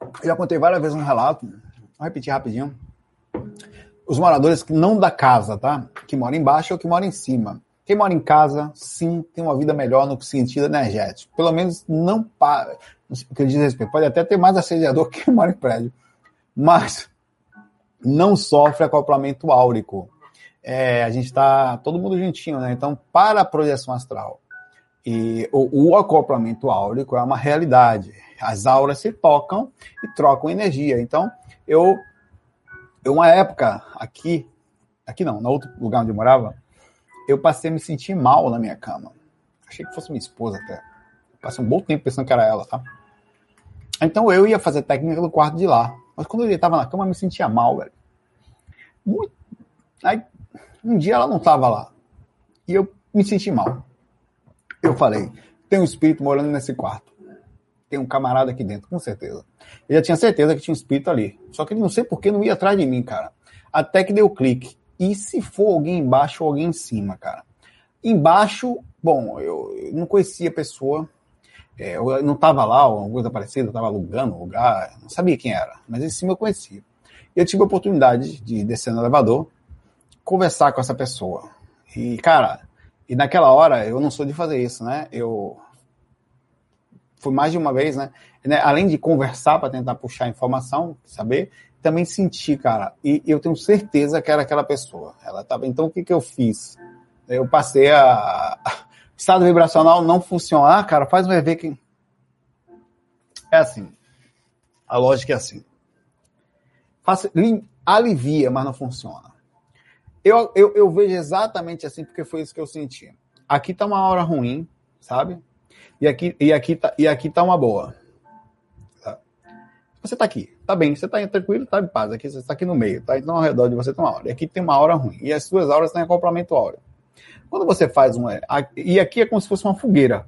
Eu já contei várias vezes um relato, vou repetir rapidinho. Os moradores que não da casa, tá? Que moram embaixo ou que moram em cima. Quem mora em casa, sim, tem uma vida melhor no sentido energético. Pelo menos não para. O que diz respeito. Pode até ter mais assediador que mora em prédio. Mas não sofre acoplamento áurico. É, a gente está todo mundo juntinho, né? Então, para a projeção astral, e o, o acoplamento áurico é uma realidade as auras se tocam e trocam energia. Então, eu, eu uma época aqui, aqui não, no outro lugar onde eu morava, eu passei a me sentir mal na minha cama. Achei que fosse minha esposa até. Passei um bom tempo pensando que era ela, tá? Então eu ia fazer técnica do quarto de lá. Mas quando eu estava na cama, eu me sentia mal, velho. Muito... Aí, um dia ela não estava lá. E eu me senti mal. Eu falei, tem um espírito morando nesse quarto tem um camarada aqui dentro, com certeza. Eu já tinha certeza que tinha um espírito ali. Só que ele não sei por que não ia atrás de mim, cara. Até que deu clique. E se for alguém embaixo ou alguém em cima, cara? Embaixo, bom, eu, não conhecia a pessoa. É, eu não estava lá, ou alguma coisa parecida, eu estava alugando o lugar, não sabia quem era, mas em cima eu conhecia. Eu tive a oportunidade de descer no elevador, conversar com essa pessoa. E, cara, e naquela hora eu não sou de fazer isso, né? Eu foi mais de uma vez, né? né? Além de conversar para tentar puxar informação, saber, também sentir, cara. E eu tenho certeza que era aquela pessoa. Ela tava. Então o que que eu fiz? Eu passei a estado vibracional não funcionar, cara. Faz um ver que é assim. A lógica é assim. Alivia, mas não funciona. Eu, eu, eu vejo exatamente assim porque foi isso que eu senti. Aqui tá uma hora ruim, sabe? E aqui, e aqui, tá, e aqui tá uma boa. Você tá aqui, tá bem, você tá tranquilo, tá em paz. Aqui você está aqui no meio, tá? Então ao redor de você tem uma hora. E aqui tem uma hora ruim. E as duas horas têm acoplamento áureo. Quando você faz um. E aqui é como se fosse uma fogueira.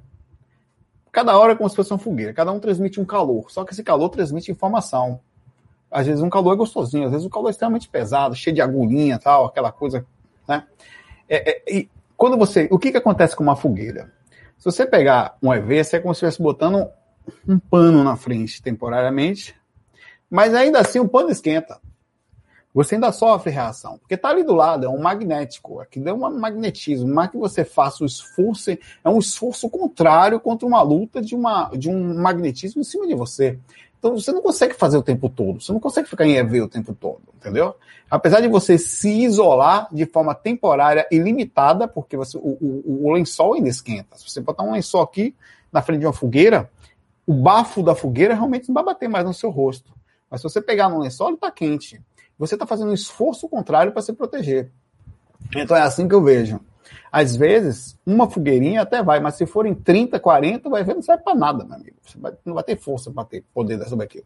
Cada hora é como se fosse uma fogueira. Cada um transmite um calor. Só que esse calor transmite informação. Às vezes um calor é gostosinho, às vezes o calor é extremamente pesado, cheio de agulhinha tal, aquela coisa. Né? É, é, e quando você. O que, que acontece com uma fogueira? Se você pegar um EV, você é como se estivesse botando um pano na frente temporariamente, mas ainda assim o pano esquenta. Você ainda sofre reação, porque está ali do lado, é um magnético, aqui deu um magnetismo, mas que você faça o esforço, é um esforço contrário contra uma luta de, uma, de um magnetismo em cima de você. Então você não consegue fazer o tempo todo, você não consegue ficar em EV o tempo todo, entendeu? Apesar de você se isolar de forma temporária e limitada, porque você, o, o, o lençol ainda esquenta. Se você botar um lençol aqui na frente de uma fogueira, o bafo da fogueira realmente não vai bater mais no seu rosto. Mas se você pegar no lençol, ele está quente. Você está fazendo um esforço contrário para se proteger. Então é assim que eu vejo. Às vezes, uma fogueirinha até vai, mas se forem 30, 40, vai ver, não serve para nada, meu amigo. Você vai, não vai ter força para ter poder sobre aquilo.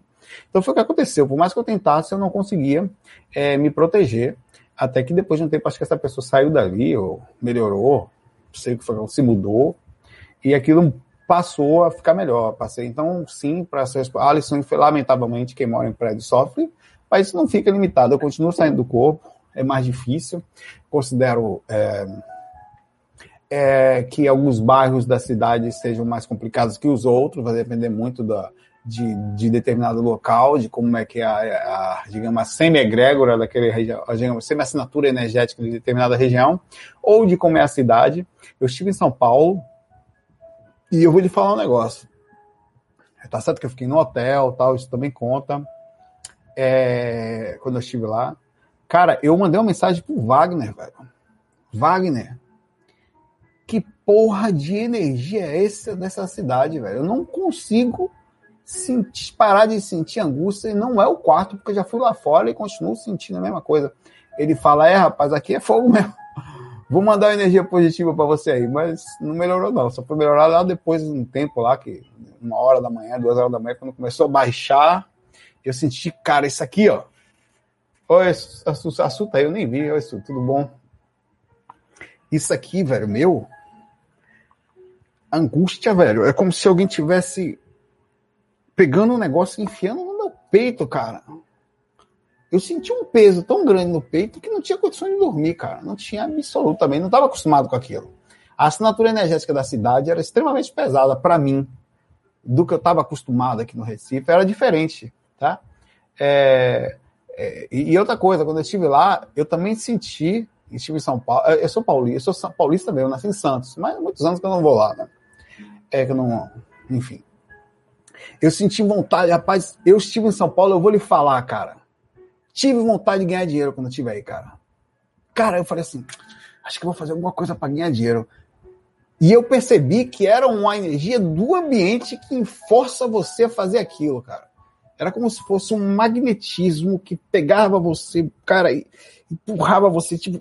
Então foi o que aconteceu. Por mais que eu tentasse, eu não conseguia é, me proteger. Até que depois de um tempo, acho que essa pessoa saiu dali, ou melhorou, não sei o que foi, se mudou, e aquilo passou a ficar melhor. Passei, então, sim, para ser. A Alisson, lamentavelmente, quem mora em prédio sofre, mas isso não fica limitado. Eu continuo saindo do corpo, é mais difícil. Considero. É, é, que alguns bairros da cidade sejam mais complicados que os outros, vai depender muito da, de, de determinado local, de como é que é a, a digamos, a semi-egrégora daquele região, a semi-assinatura energética de determinada região, ou de como é a cidade. Eu estive em São Paulo e eu vou lhe falar um negócio. Tá certo que eu fiquei no hotel, tal, isso também conta. É, quando eu estive lá. Cara, eu mandei uma mensagem pro Wagner, velho. Wagner, que porra de energia é essa dessa cidade, velho? Eu não consigo sentir, parar de sentir angústia e não é o quarto, porque eu já fui lá fora e continuo sentindo a mesma coisa. Ele fala: é, rapaz, aqui é fogo mesmo. Vou mandar energia positiva para você aí, mas não melhorou não. Só foi melhorar lá depois de um tempo lá, que uma hora da manhã, duas horas da manhã, quando começou a baixar, eu senti, cara, isso aqui, ó. Oi, assunto aí, eu nem vi. Oi, isso, tudo bom? Isso aqui, velho, meu, angústia, velho. É como se alguém tivesse pegando um negócio e enfiando no meu peito, cara. Eu senti um peso tão grande no peito que não tinha condições de dormir, cara. Não tinha absolutamente, não estava acostumado com aquilo. A assinatura energética da cidade era extremamente pesada para mim, do que eu estava acostumado aqui no Recife, era diferente, tá? É, é, e outra coisa, quando eu estive lá, eu também senti, estive em São Paulo, eu sou paulista, eu sou paulista também, eu nasci em Santos, mas há muitos anos que eu não vou lá, né? É que eu não, enfim. Eu senti vontade, rapaz, eu estive em São Paulo, eu vou lhe falar, cara. Tive vontade de ganhar dinheiro quando eu estive aí, cara. Cara, eu falei assim, acho que vou fazer alguma coisa para ganhar dinheiro. E eu percebi que era uma energia do ambiente que força você a fazer aquilo, cara. Era como se fosse um magnetismo que pegava você, cara, e empurrava você, tipo,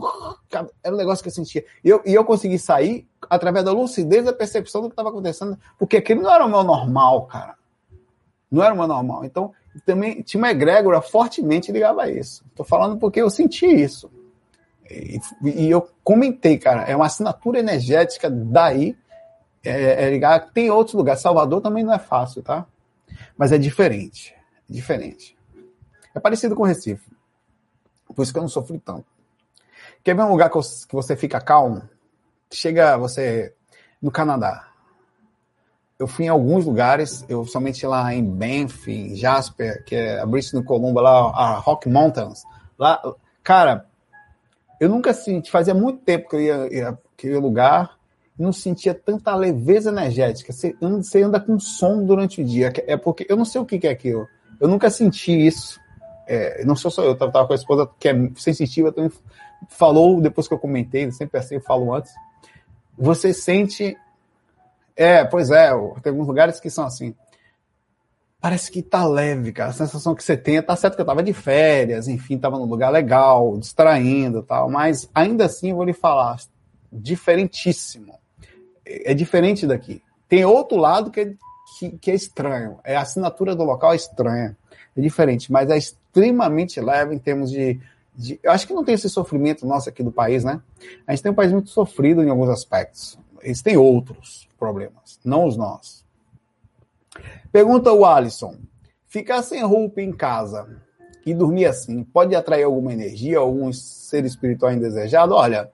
era um negócio que eu sentia. E eu, e eu consegui sair através da lucidez da percepção do que estava acontecendo, porque aquilo não era o meu normal, cara. Não era o meu normal. Então, também tinha uma egrégora fortemente ligada a isso. Estou falando porque eu senti isso. E, e, eu comentei, cara, é uma assinatura energética daí, é, é ligar. Tem outros lugares. Salvador também não é fácil, tá? Mas é diferente. É diferente. É parecido com Recife. Por isso que eu não sofri tanto. Quer ver um lugar que você fica calmo? Chega você no Canadá. Eu fui em alguns lugares, eu somente lá em Banff, em Jasper, que é a Bristol Columba, lá a Rock Mountains. Lá, cara, eu nunca senti, fazia muito tempo que eu ia, ia ia lugar não sentia tanta leveza energética. Você anda, você anda com som durante o dia. É porque eu não sei o que é aquilo. Eu nunca senti isso. É, não sou só eu, eu tava com a esposa que é sensitiva, também falou depois que eu comentei, sempre assim, eu falo antes. Você sente. É, pois é, tem alguns lugares que são assim. Parece que tá leve, cara. A sensação que você tem, tá certo que eu tava de férias, enfim, tava num lugar legal, distraindo tal, mas ainda assim vou lhe falar, diferentíssimo. É diferente daqui. Tem outro lado que é, que, que é estranho. É a assinatura do local é estranha. É diferente, mas é extremamente leve em termos de, de. Eu acho que não tem esse sofrimento nosso aqui do país, né? A gente tem um país muito sofrido em alguns aspectos. Eles têm outros problemas, não os nossos. Pergunta o Alisson: ficar sem roupa em casa e dormir assim pode atrair alguma energia, algum ser espiritual indesejado? Olha,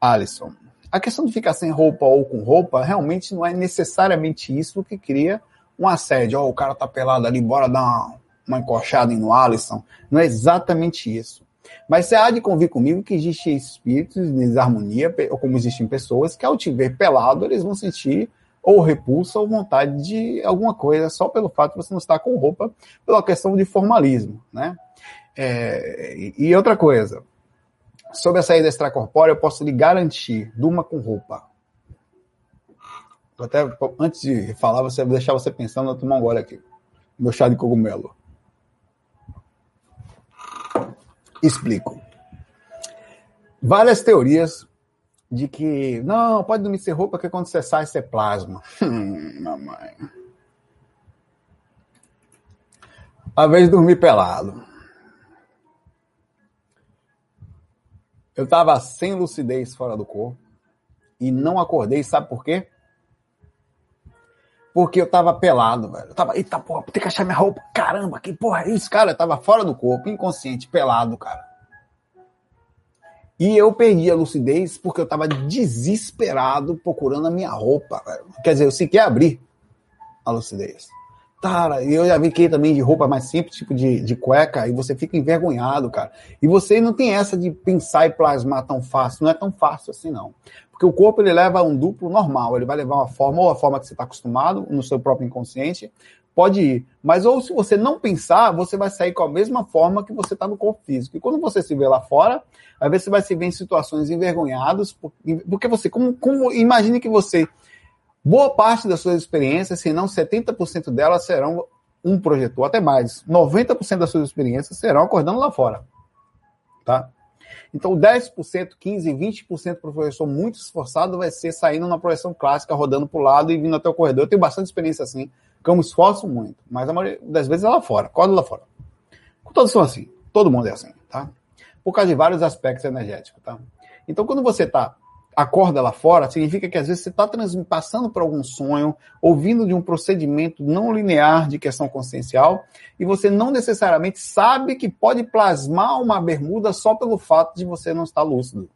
Alisson, a questão de ficar sem roupa ou com roupa realmente não é necessariamente isso que cria um assédio. Oh, o cara tá pelado ali, bora dar uma, uma encoxada no Alisson. Não é exatamente isso. Mas você há de convir comigo que existem espíritos de desarmonia, ou como existem pessoas que ao te ver pelado, eles vão sentir ou repulsa ou vontade de alguma coisa só pelo fato de você não estar com roupa, pela questão de formalismo, né? É, e outra coisa, sobre a saída extracorpórea, eu posso lhe garantir, durma com roupa. Até antes de falar, você deixar você pensando, eu tomar um gole aqui. Meu chá de cogumelo. Explico. Várias teorias de que não, pode dormir sem roupa, que quando você sai, você plasma. Hum, mamãe. Uma vez dormi pelado. Eu estava sem lucidez fora do corpo e não acordei, sabe por quê? Porque eu tava pelado, velho. Eu tava, eita porra, tem que achar minha roupa. Caramba, que porra é isso, cara? Eu tava fora do corpo, inconsciente, pelado, cara. E eu perdi a lucidez porque eu estava desesperado procurando a minha roupa. Quer dizer, eu sequer abri a lucidez. Cara, eu já vi que também de roupa mais simples, tipo de, de cueca, e você fica envergonhado, cara. E você não tem essa de pensar e plasmar tão fácil. Não é tão fácil assim, não. Porque o corpo ele leva um duplo normal. Ele vai levar uma forma, ou a forma que você está acostumado, no seu próprio inconsciente, pode ir. Mas ou se você não pensar, você vai sair com a mesma forma que você está no corpo físico. E quando você se vê lá fora, às vezes você vai se ver em situações envergonhadas, porque você, como, como imagine que você, boa parte das suas experiências, se não 70% delas serão um projetor, até mais. 90% das suas experiências serão acordando lá fora. Tá? Então, 10%, 15%, 20% para o professor muito esforçado vai ser saindo na projeção clássica, rodando para o lado e vindo até o corredor. Eu tenho bastante experiência assim que eu me esforço muito, mas a maioria das vezes é lá fora, acorda lá fora. Todos são assim, todo mundo é assim, tá? Por causa de vários aspectos energéticos, tá? Então, quando você tá acorda lá fora, significa que às vezes você está passando por algum sonho, ouvindo de um procedimento não linear de questão consciencial, e você não necessariamente sabe que pode plasmar uma bermuda só pelo fato de você não estar lúcido.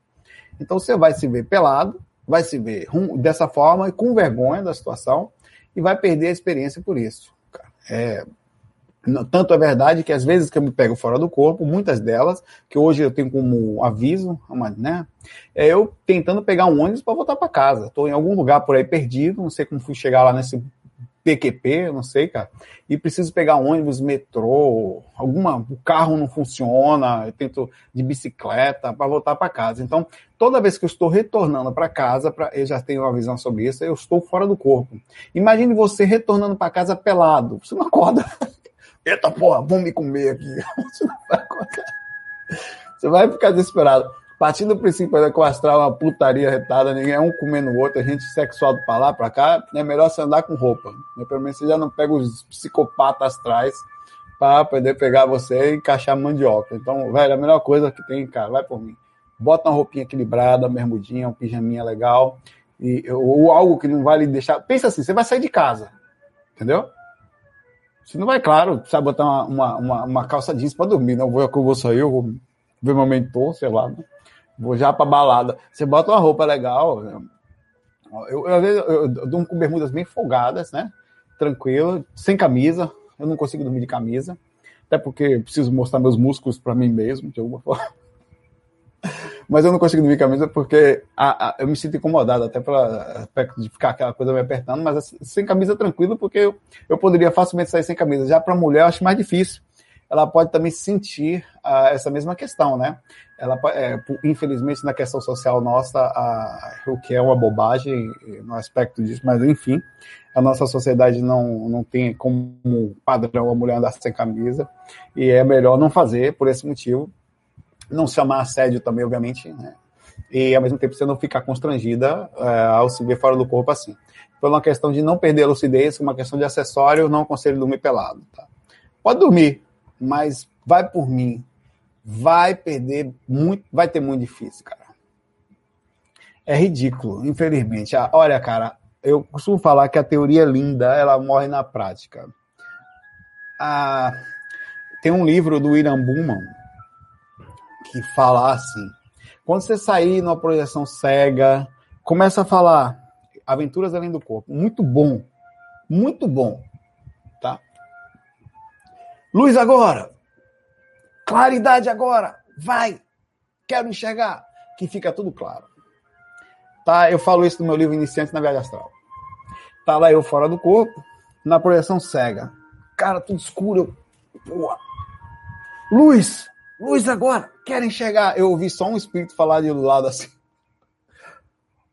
Então você vai se ver pelado, vai se ver dessa forma e com vergonha da situação, e vai perder a experiência por isso. É, tanto é verdade que às vezes que eu me pego fora do corpo, muitas delas, que hoje eu tenho como aviso, né? É eu tentando pegar um ônibus para voltar para casa. Estou em algum lugar por aí perdido, não sei como fui chegar lá nesse PQP, não sei, cara. E preciso pegar ônibus, metrô, alguma, o carro não funciona, eu tento de bicicleta para voltar para casa. Então, toda vez que eu estou retornando para casa, pra, eu já tenho uma visão sobre isso, eu estou fora do corpo. Imagine você retornando para casa pelado. Você não acorda. Eita porra, vão me comer aqui. Você vai ficar desesperado. Partindo do princípio que o astral é uma putaria retada, ninguém é um comendo o outro, a gente sexual para lá, para cá, é melhor você andar com roupa. Né? Pelo menos você já não pega os psicopatas atrás para poder pegar você e encaixar mandioca. Então, velho, a melhor coisa que tem, cara, vai por mim. Bota uma roupinha equilibrada, uma bermudinha, um pijaminha legal, e, ou algo que não vai lhe deixar. Pensa assim, você vai sair de casa, entendeu? Você não vai, claro, precisa botar uma, uma, uma, uma calça jeans para dormir, não. Vou, eu vou sair, eu vou ver meu mentor, sei lá, né? vou já para balada. Você bota uma roupa legal. Né? Eu, eu, eu, eu durmo com bermudas bem folgadas, né? Tranquilo, sem camisa. Eu não consigo dormir de camisa. Até porque preciso mostrar meus músculos para mim mesmo, de alguma forma. Mas eu não consigo dormir de camisa porque a, a, eu me sinto incomodado, até pelo aspecto de ficar aquela coisa me apertando, mas assim, sem camisa tranquilo, porque eu, eu poderia facilmente sair sem camisa. Já para mulher eu acho mais difícil. Ela pode também sentir uh, essa mesma questão, né? Ela, é, infelizmente, na questão social nossa, uh, o que é uma bobagem no aspecto disso, mas enfim, a nossa sociedade não, não tem como padrão a mulher andar sem camisa, e é melhor não fazer por esse motivo não chamar assédio também, obviamente, né? E ao mesmo tempo você não ficar constrangida é, ao se ver fora do corpo assim. Foi uma questão de não perder a lucidez, uma questão de acessório, não aconselho dormir pelado. Tá? Pode dormir, mas vai por mim. Vai perder muito, vai ter muito difícil, cara. É ridículo, infelizmente. Ah, olha, cara, eu costumo falar que a teoria linda, ela morre na prática. Ah, tem um livro do William Buman, que fala assim. Quando você sair numa projeção cega, começa a falar Aventuras Além do Corpo. Muito bom. Muito bom. Tá? Luz agora. Claridade agora. Vai. Quero enxergar. Que fica tudo claro. Tá? Eu falo isso no meu livro Iniciante na Viagem Astral. Tá lá eu fora do corpo, na projeção cega. Cara, tudo escuro. Eu... Luz! Luz agora, quero enxergar. Eu ouvi só um espírito falar de lado assim.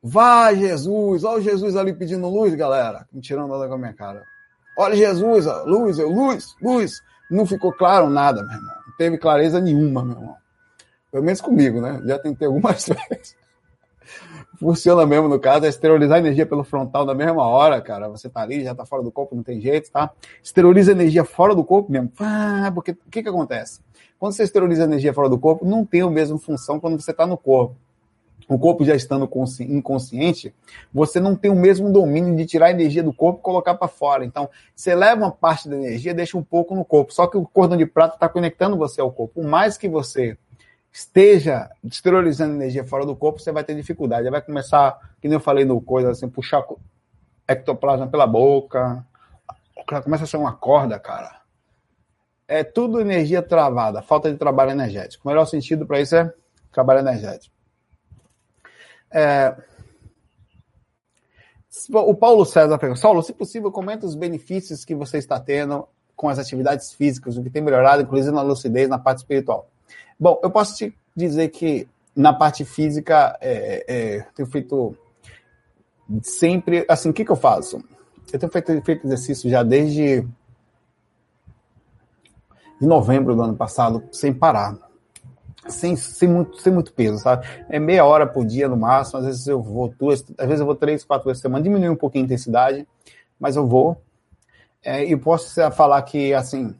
Vai, Jesus! Olha o Jesus ali pedindo luz, galera. Me tirando onda com a minha cara. Olha Jesus, ó, luz, eu, luz, luz. Não ficou claro nada, meu irmão. Não teve clareza nenhuma, meu irmão. Pelo menos comigo, né? Já tentei algumas vezes. Funciona mesmo no caso, é esterilizar energia pelo frontal na mesma hora, cara. Você tá ali, já tá fora do corpo, não tem jeito, tá? Esteriliza energia fora do corpo mesmo. Ah, porque o que que acontece? Quando você esteriliza energia fora do corpo, não tem a mesma função quando você está no corpo. O corpo já estando inconsciente, você não tem o mesmo domínio de tirar a energia do corpo e colocar para fora. Então, você leva uma parte da energia, deixa um pouco no corpo. Só que o cordão de prata está conectando você ao corpo. Por mais que você esteja esterilizando energia fora do corpo, você vai ter dificuldade. Vai começar, que nem eu falei no coisa, assim, puxar ectoplasma pela boca. Começa a ser uma corda, cara é tudo energia travada, falta de trabalho energético. O melhor sentido para isso é trabalho energético. É... O Paulo César pergunta, Saulo, se possível, comenta os benefícios que você está tendo com as atividades físicas, o que tem melhorado, inclusive na lucidez, na parte espiritual. Bom, eu posso te dizer que na parte física, é, é, tenho feito sempre, assim, o que, que eu faço? Eu tenho feito, feito exercício já desde de novembro do ano passado, sem parar. Sem, sem, muito, sem muito peso, sabe? É meia hora por dia no máximo, às vezes eu vou duas, às vezes eu vou três, quatro vezes por semana, diminui um pouquinho a intensidade, mas eu vou. É, e posso falar que, assim,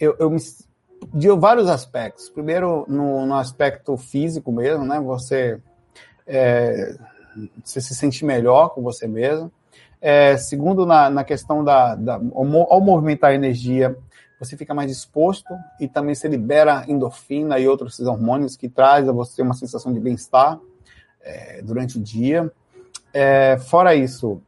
eu, eu me, de vários aspectos. Primeiro, no, no aspecto físico mesmo, né? Você é, você se sente melhor com você mesmo. É, segundo, na, na questão da, da ao movimentar a energia, você fica mais disposto e também se libera endorfina e outros hormônios que traz a você uma sensação de bem-estar é, durante o dia. É, fora isso,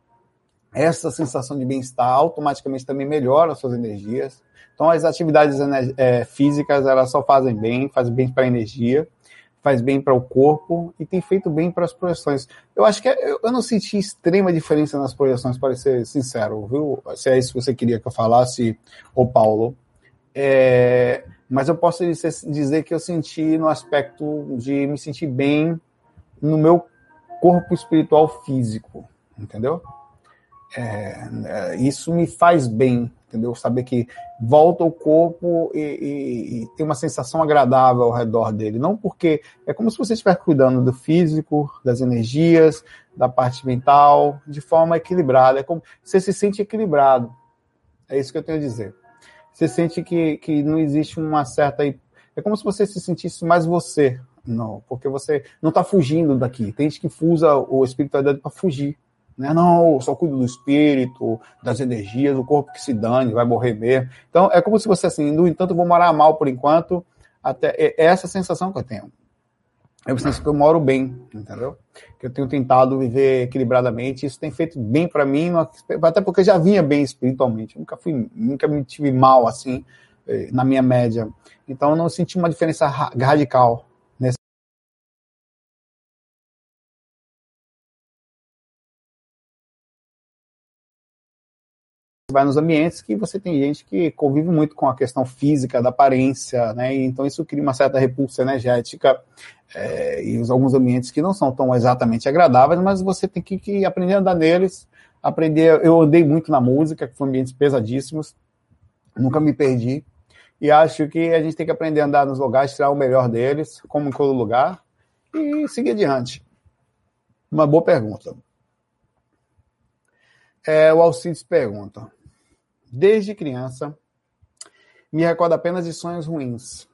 essa sensação de bem-estar automaticamente também melhora as suas energias. Então, as atividades é, físicas, elas só fazem bem, fazem bem para a energia, faz bem para o corpo e tem feito bem para as projeções. Eu acho que é, eu não senti extrema diferença nas projeções, para ser sincero, viu? Se é isso que você queria que eu falasse, ô Paulo. É, mas eu posso dizer que eu senti no aspecto de me sentir bem no meu corpo espiritual físico, entendeu? É, é, isso me faz bem, entendeu? Saber que volta o corpo e, e, e, tem uma sensação agradável ao redor dele. Não porque é como se você estivesse cuidando do físico, das energias, da parte mental, de forma equilibrada. É como você se sente equilibrado. É isso que eu tenho a dizer. Você sente que, que não existe uma certa. É como se você se sentisse mais você. Não, porque você não está fugindo daqui. Tem gente que usa o espiritualidade para fugir né? Não, só cuido do espírito, das energias, o corpo que se dane, vai morrer mesmo. Então, é como se você assim, no entanto, vou morar mal por enquanto, até é essa sensação que eu tenho. Eu penso que eu moro bem, entendeu? Que eu tenho tentado viver equilibradamente, isso tem feito bem para mim, até porque eu já vinha bem espiritualmente, eu nunca fui, nunca me tive mal assim eh, na minha média. Então eu não senti uma diferença radical vai nos ambientes que você tem gente que convive muito com a questão física, da aparência, né? Então isso cria uma certa repulsa energética é, e alguns ambientes que não são tão exatamente agradáveis, mas você tem que, que aprender a andar neles, aprender. Eu andei muito na música, que foram ambientes pesadíssimos, nunca me perdi. E acho que a gente tem que aprender a andar nos lugares, tirar o melhor deles, como em todo lugar, e seguir adiante. Uma boa pergunta. É, o Alcides pergunta: Desde criança, me recordo apenas de sonhos ruins.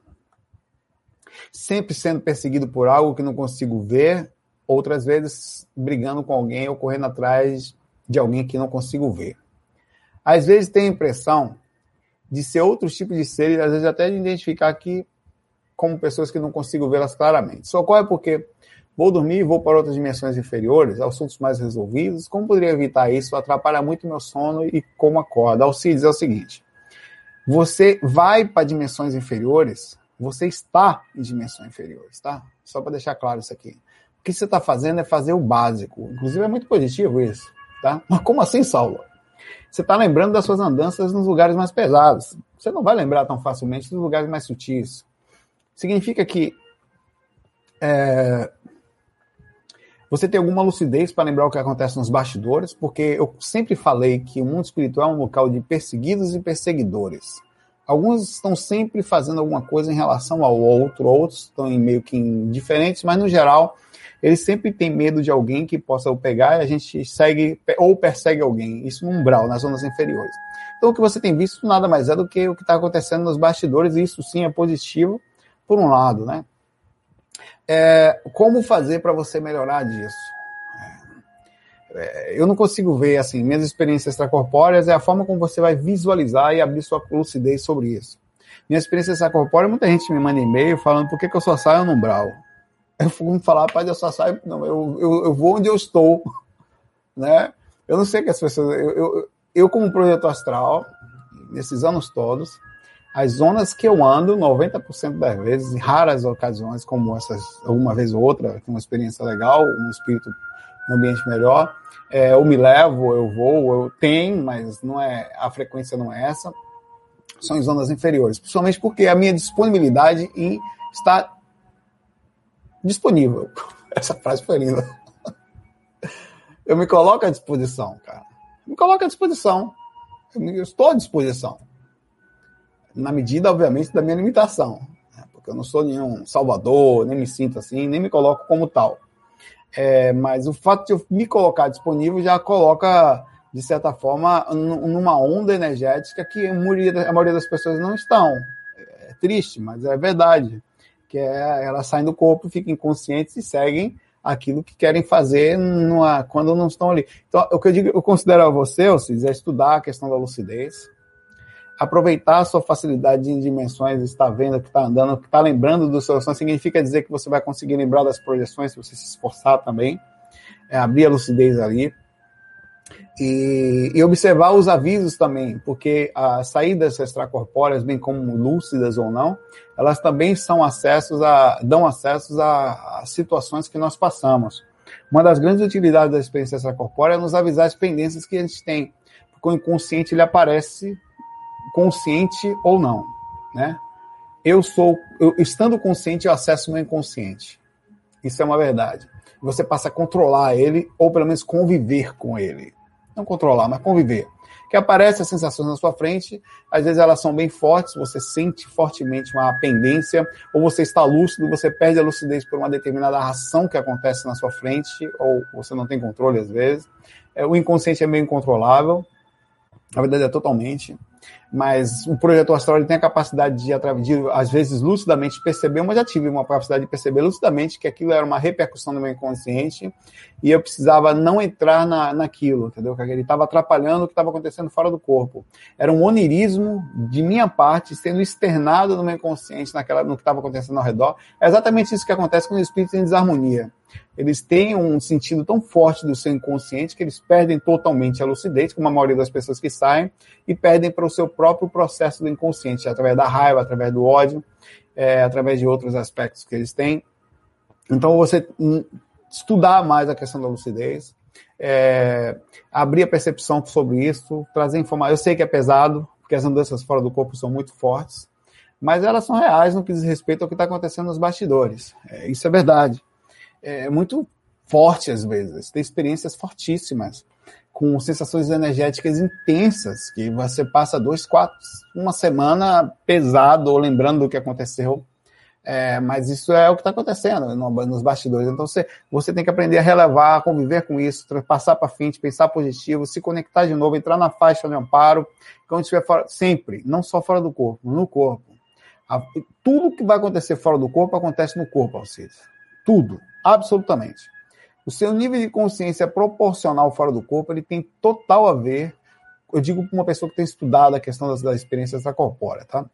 Sempre sendo perseguido por algo que não consigo ver, outras vezes brigando com alguém ou correndo atrás de alguém que não consigo ver. Às vezes tenho a impressão de ser outros tipos de seres, às vezes até de identificar aqui como pessoas que não consigo vê-las claramente. Isso ocorre porque Vou dormir, vou para outras dimensões inferiores, assuntos mais resolvidos. Como poderia evitar isso? Atrapalha muito meu sono e como acorda. Alcides é o seguinte: você vai para dimensões inferiores, você está em dimensões inferiores, tá? Só para deixar claro isso aqui. O que você está fazendo é fazer o básico. Inclusive é muito positivo isso, tá? Mas como assim, Saulo? Você está lembrando das suas andanças nos lugares mais pesados. Você não vai lembrar tão facilmente dos lugares mais sutis. Significa que é, você tem alguma lucidez para lembrar o que acontece nos bastidores? Porque eu sempre falei que o mundo espiritual é um local de perseguidos e perseguidores. Alguns estão sempre fazendo alguma coisa em relação ao outro, outros estão meio que indiferentes, mas no geral eles sempre têm medo de alguém que possa o pegar e a gente segue ou persegue alguém, isso no umbral, nas zonas inferiores. Então o que você tem visto nada mais é do que o que está acontecendo nos bastidores, e isso sim é positivo, por um lado, né? É, como fazer para você melhorar disso? É, eu não consigo ver, assim, minhas experiências extracorpóreas é a forma como você vai visualizar e abrir sua lucidez sobre isso. Minha experiência extracorpórea, muita gente me manda e-mail falando por que, que eu só saio no umbral. Eu fui falar, pai, eu só saio, não, eu, eu, eu vou onde eu estou, né? Eu não sei que as pessoas, eu, eu, eu como projeto astral, nesses anos todos, as zonas que eu ando, 90% das vezes, em raras ocasiões, como essas, alguma vez ou outra, uma experiência legal, um espírito no ambiente melhor, é, eu me levo, eu vou, eu tenho, mas não é a frequência não é essa, são em zonas inferiores, principalmente porque a minha disponibilidade em está disponível. Essa frase foi linda. Eu me coloco à disposição, cara. Me coloco à disposição. Eu estou à disposição na medida, obviamente, da minha limitação. Né? Porque eu não sou nenhum salvador, nem me sinto assim, nem me coloco como tal. É, mas o fato de eu me colocar disponível já coloca, de certa forma, numa onda energética que a maioria, a maioria das pessoas não estão. É triste, mas é verdade. Que é, elas saem do corpo, ficam inconscientes e seguem aquilo que querem fazer numa, quando não estão ali. Então, o que eu digo, eu considero a você, Alcides, é estudar a questão da lucidez, aproveitar a sua facilidade em dimensões, está vendo que está andando, que está lembrando do seu sonho, significa dizer que você vai conseguir lembrar das projeções se você se esforçar também, é abrir a lucidez ali. E, e, observar os avisos também, porque as saídas extracorpóreas, bem como lúcidas ou não, elas também são acessos a, dão acessos a, a situações que nós passamos. Uma das grandes utilidades da experiência extracorpórea é nos avisar as pendências que a gente tem, porque o inconsciente ele aparece consciente ou não, né? Eu sou, eu, estando consciente, eu acesso o meu inconsciente. Isso é uma verdade. Você passa a controlar ele, ou pelo menos conviver com ele não controlar, mas conviver. Que aparecem as sensações na sua frente, às vezes elas são bem fortes, você sente fortemente uma pendência, ou você está lúcido, você perde a lucidez por uma determinada ação que acontece na sua frente, ou você não tem controle às vezes. É, o inconsciente é meio incontrolável, na verdade é totalmente mas o projetor astral ele tem a capacidade de, de, às vezes, lucidamente perceber, mas já tive uma capacidade de perceber lucidamente que aquilo era uma repercussão do meu inconsciente e eu precisava não entrar na, naquilo, entendeu? Que ele estava atrapalhando o que estava acontecendo fora do corpo. Era um onirismo de minha parte sendo externado no meu inconsciente, naquela, no que estava acontecendo ao redor. É exatamente isso que acontece quando o espírito em desarmonia eles têm um sentido tão forte do seu inconsciente que eles perdem totalmente a lucidez, como a maioria das pessoas que saem, e perdem para o seu próprio processo do inconsciente, através da raiva, através do ódio, é, através de outros aspectos que eles têm. Então, você estudar mais a questão da lucidez, é, abrir a percepção sobre isso, trazer informação. Eu sei que é pesado, porque as andanças fora do corpo são muito fortes, mas elas são reais no que diz respeito ao que está acontecendo nos bastidores. É, isso é verdade é muito forte às vezes, tem experiências fortíssimas, com sensações energéticas intensas, que você passa dois, quatro, uma semana pesado, ou lembrando do que aconteceu. É, mas isso é o que está acontecendo no, nos bastidores. Então você, você tem que aprender a relevar, conviver com isso, passar para frente, pensar positivo, se conectar de novo, entrar na faixa de amparo, quando estiver fora, sempre, não só fora do corpo, no corpo. A, tudo que vai acontecer fora do corpo acontece no corpo, Alcides. Tudo. Absolutamente. O seu nível de consciência proporcional fora do corpo, ele tem total a ver, eu digo para uma pessoa que tem estudado a questão das, das experiências da corpórea, tá?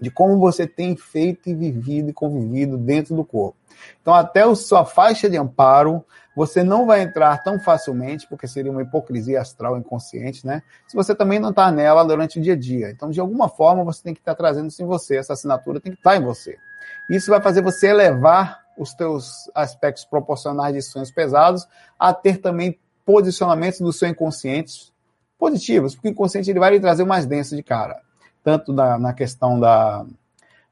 De como você tem feito e vivido e convivido dentro do corpo. Então, até a sua faixa de amparo, você não vai entrar tão facilmente, porque seria uma hipocrisia astral inconsciente, né? Se você também não está nela durante o dia a dia. Então, de alguma forma, você tem que estar tá trazendo isso em você. Essa assinatura tem que estar tá em você. Isso vai fazer você elevar os teus aspectos proporcionais de sonhos pesados, a ter também posicionamentos do seu inconsciente positivos, porque o inconsciente ele vai lhe trazer mais denso de cara, tanto na, na questão da,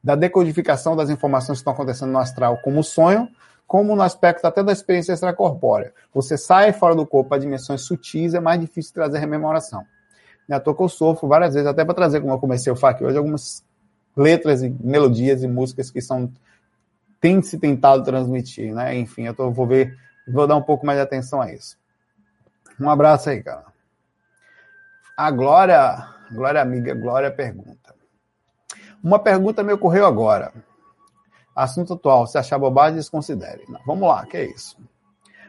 da decodificação das informações que estão acontecendo no astral como sonho, como no aspecto até da experiência extracorpórea. Você sai fora do corpo a dimensões sutis, é mais difícil trazer rememoração. À toa que eu sofro várias vezes, até para trazer, como eu comecei o FAQ hoje, algumas letras e melodias e músicas que são tem se tentado transmitir, né? Enfim, eu tô, vou ver, vou dar um pouco mais de atenção a isso. Um abraço aí, cara. A Glória, Glória amiga, Glória pergunta. Uma pergunta me ocorreu agora. Assunto atual, se achar bobagem, desconsidere. Não, vamos lá, que é isso?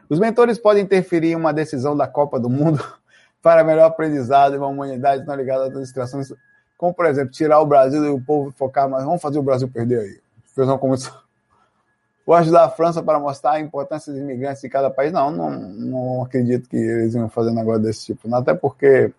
Os mentores podem interferir em uma decisão da Copa do Mundo para melhor aprendizado e uma humanidade não ligada às distrações, como, por exemplo, tirar o Brasil e o povo focar, mas vamos fazer o Brasil perder aí. Pessoal começou Vou ajudar a França para mostrar a importância dos imigrantes de cada país. Não, não, não acredito que eles iam fazer um negócio desse tipo. Não, até porque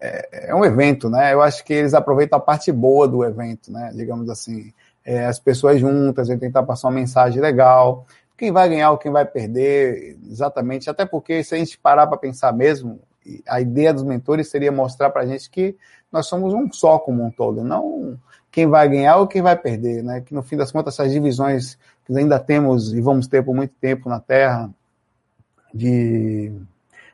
é, é, um evento, né? Eu acho que eles aproveitam a parte boa do evento, né? Digamos assim, é, as pessoas juntas, e tentar passar uma mensagem legal. Quem vai ganhar ou quem vai perder, exatamente. Até porque se a gente parar para pensar mesmo, a ideia dos mentores seria mostrar para a gente que nós somos um só como um todo, não quem vai ganhar ou quem vai perder, né? Que no fim das contas essas divisões que ainda temos e vamos ter por muito tempo na Terra de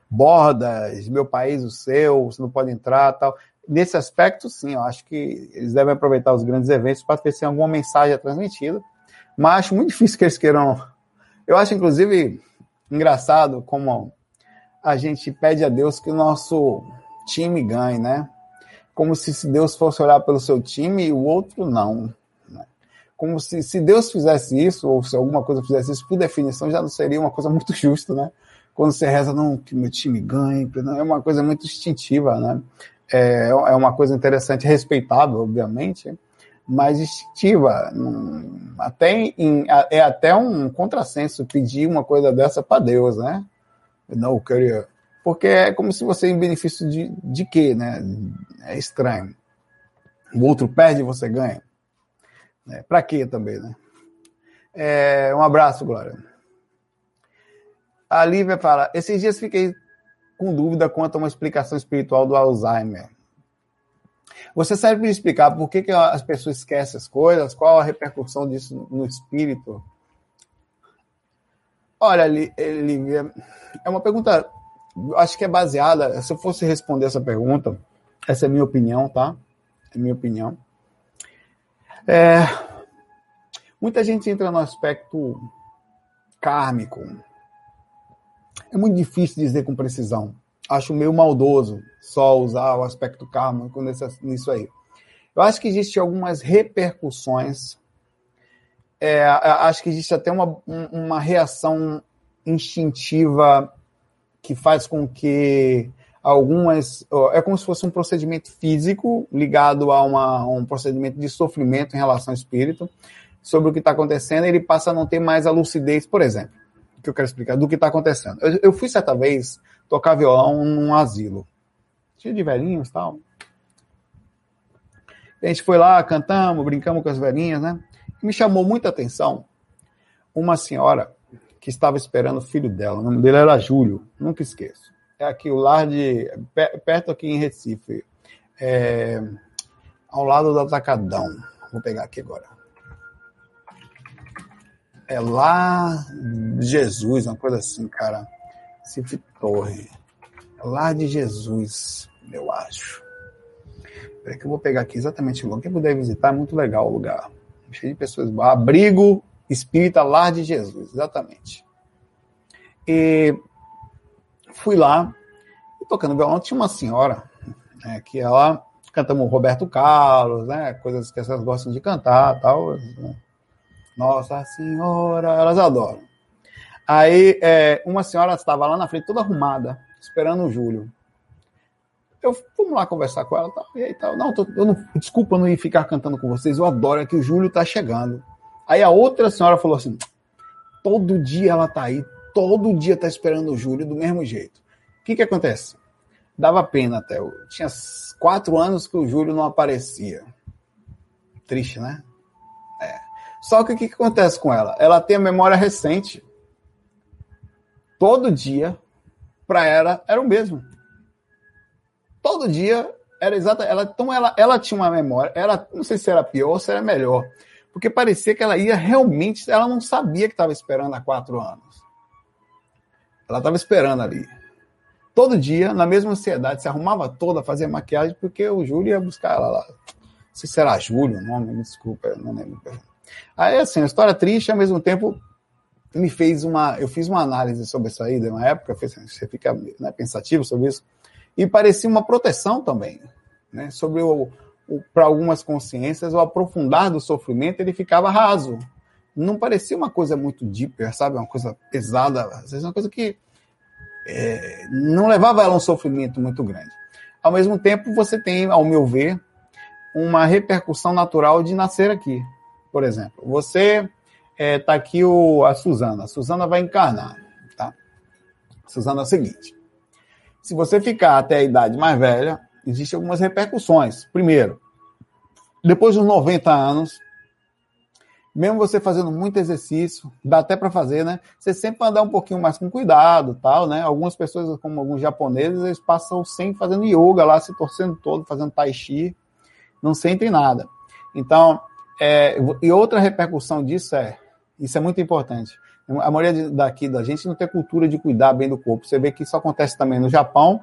bordas, meu país, o seu, você não pode entrar, tal. Nesse aspecto, sim, eu acho que eles devem aproveitar os grandes eventos para ter alguma mensagem transmitida, mas acho muito difícil que eles queiram. Eu acho, inclusive, engraçado como a gente pede a Deus que o nosso time ganhe, né? Como se Deus fosse olhar pelo seu time e o outro não. Né? como se, se Deus fizesse isso, ou se alguma coisa fizesse isso, por definição, já não seria uma coisa muito justa, né? Quando você reza, não, que meu time ganhe, é uma coisa muito instintiva, né? É, é uma coisa interessante, respeitável, obviamente, mais instintiva. Até em, é até um contrassenso pedir uma coisa dessa para Deus, né? Não, eu queria. Porque é como se você, em benefício de, de quê, né? É estranho. O outro perde e você ganha. É, para quê também, né? É, um abraço, Glória. A Lívia fala: esses dias fiquei com dúvida quanto a uma explicação espiritual do Alzheimer. Você sabe me explicar por que, que as pessoas esquecem as coisas? Qual a repercussão disso no espírito? Olha, Lívia, é uma pergunta, acho que é baseada. Se eu fosse responder essa pergunta, essa é minha opinião, tá? É minha opinião. É, muita gente entra no aspecto kármico. É muito difícil dizer com precisão. Acho meio maldoso só usar o aspecto kármico nisso aí. Eu acho que existem algumas repercussões. É, acho que existe até uma, uma reação instintiva que faz com que algumas. É como se fosse um procedimento físico ligado a, uma, um procedimento de sofrimento em relação ao espírito, sobre o que está acontecendo, ele passa a não ter mais a lucidez, por exemplo, que eu quero explicar, do que está acontecendo. Eu, eu, fui certa vez tocar violão num asilo, cheio de velhinhos e tal. A gente foi lá, cantamos, brincamos com as velhinhas, né? Me chamou muita atenção uma senhora que estava esperando o filho dela. O nome dele era Júlio, nunca esqueço é aqui o lar de. perto aqui em Recife. É, ao lado do Atacadão. Vou pegar aqui agora. É lá de Jesus, uma coisa assim, cara. Recife Torre. É lá de Jesus, eu acho. Peraí que eu vou pegar aqui exatamente o lugar. Quem puder visitar, é muito legal o lugar. Cheio de pessoas. Abrigo Espírita Lar de Jesus, exatamente. E fui lá, tocando violão, tinha uma senhora, né, que ela cantamos Roberto Carlos, né, coisas que elas gostam de cantar tal. Né. Nossa Senhora, elas adoram. Aí, é, uma senhora estava lá na frente, toda arrumada, esperando o Júlio. Eu, vamos lá conversar com ela, tal, e aí tal. Não, tô, eu não, desculpa não ir ficar cantando com vocês, eu adoro, é que o Júlio tá chegando. Aí a outra senhora falou assim, todo dia ela tá aí, todo dia está esperando o Júlio do mesmo jeito. O que, que acontece? Dava pena até. Eu tinha quatro anos que o Júlio não aparecia. Triste, né? É. Só que o que, que acontece com ela? Ela tem a memória recente. Todo dia, para ela, era o mesmo. Todo dia era exata. Ela, então ela, ela tinha uma memória. Ela, não sei se era pior ou se era melhor. Porque parecia que ela ia realmente. Ela não sabia que estava esperando há quatro anos. Ela estava esperando ali. Todo dia, na mesma ansiedade, se arrumava toda, fazia maquiagem, porque o Júlio ia buscar ela lá. Se era Júlio o nome, me desculpa, não lembro. Aí, assim, a história triste, ao mesmo tempo, me fez uma. Eu fiz uma análise sobre essa ida na época, você fica né, pensativo sobre isso, e parecia uma proteção também, né? Sobre o para algumas consciências, o aprofundar do sofrimento, ele ficava raso não parecia uma coisa muito deeper, sabe? Uma coisa pesada, às vezes uma coisa que é, não levava ela a um sofrimento muito grande. Ao mesmo tempo, você tem, ao meu ver, uma repercussão natural de nascer aqui. Por exemplo, você está é, aqui o, a Suzana. A Suzana vai encarnar, tá? Suzana é o seguinte: se você ficar até a idade mais velha, existem algumas repercussões. Primeiro, depois dos 90 anos, mesmo você fazendo muito exercício, dá até para fazer, né? Você sempre andar um pouquinho mais com cuidado, tal, né? Algumas pessoas, como alguns japoneses, eles passam sem fazendo yoga lá, se torcendo todo, fazendo tai chi, não sentem nada. Então, é, e outra repercussão disso é, isso é muito importante. A maioria daqui da gente não tem cultura de cuidar bem do corpo. Você vê que isso acontece também no Japão,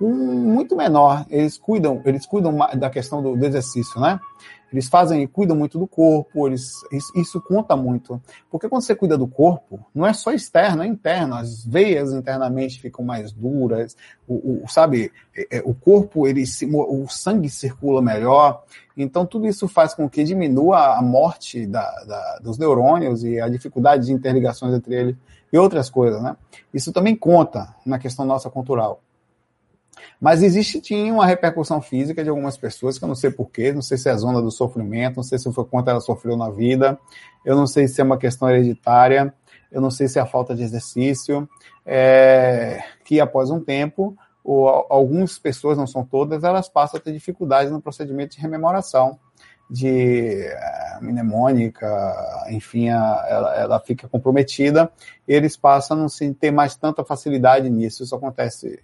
muito menor. Eles cuidam, eles cuidam da questão do, do exercício, né? Eles fazem, cuidam muito do corpo, eles, isso, isso, conta muito. Porque quando você cuida do corpo, não é só externo, é interno. As veias internamente ficam mais duras, o, o sabe, é, é, o corpo, ele, o sangue circula melhor. Então, tudo isso faz com que diminua a morte da, da, dos neurônios e a dificuldade de interligações entre eles e outras coisas, né? Isso também conta na questão nossa cultural. Mas existe tinha uma repercussão física de algumas pessoas que eu não sei porquê, não sei se é a zona do sofrimento, não sei se foi quanto ela sofreu na vida, eu não sei se é uma questão hereditária, eu não sei se é a falta de exercício, é, que após um tempo, ou, algumas pessoas, não são todas, elas passam a ter dificuldades no procedimento de rememoração de uh, mnemônica, enfim, a, ela, ela, fica comprometida, eles passam a não ter mais tanta facilidade nisso. Isso acontece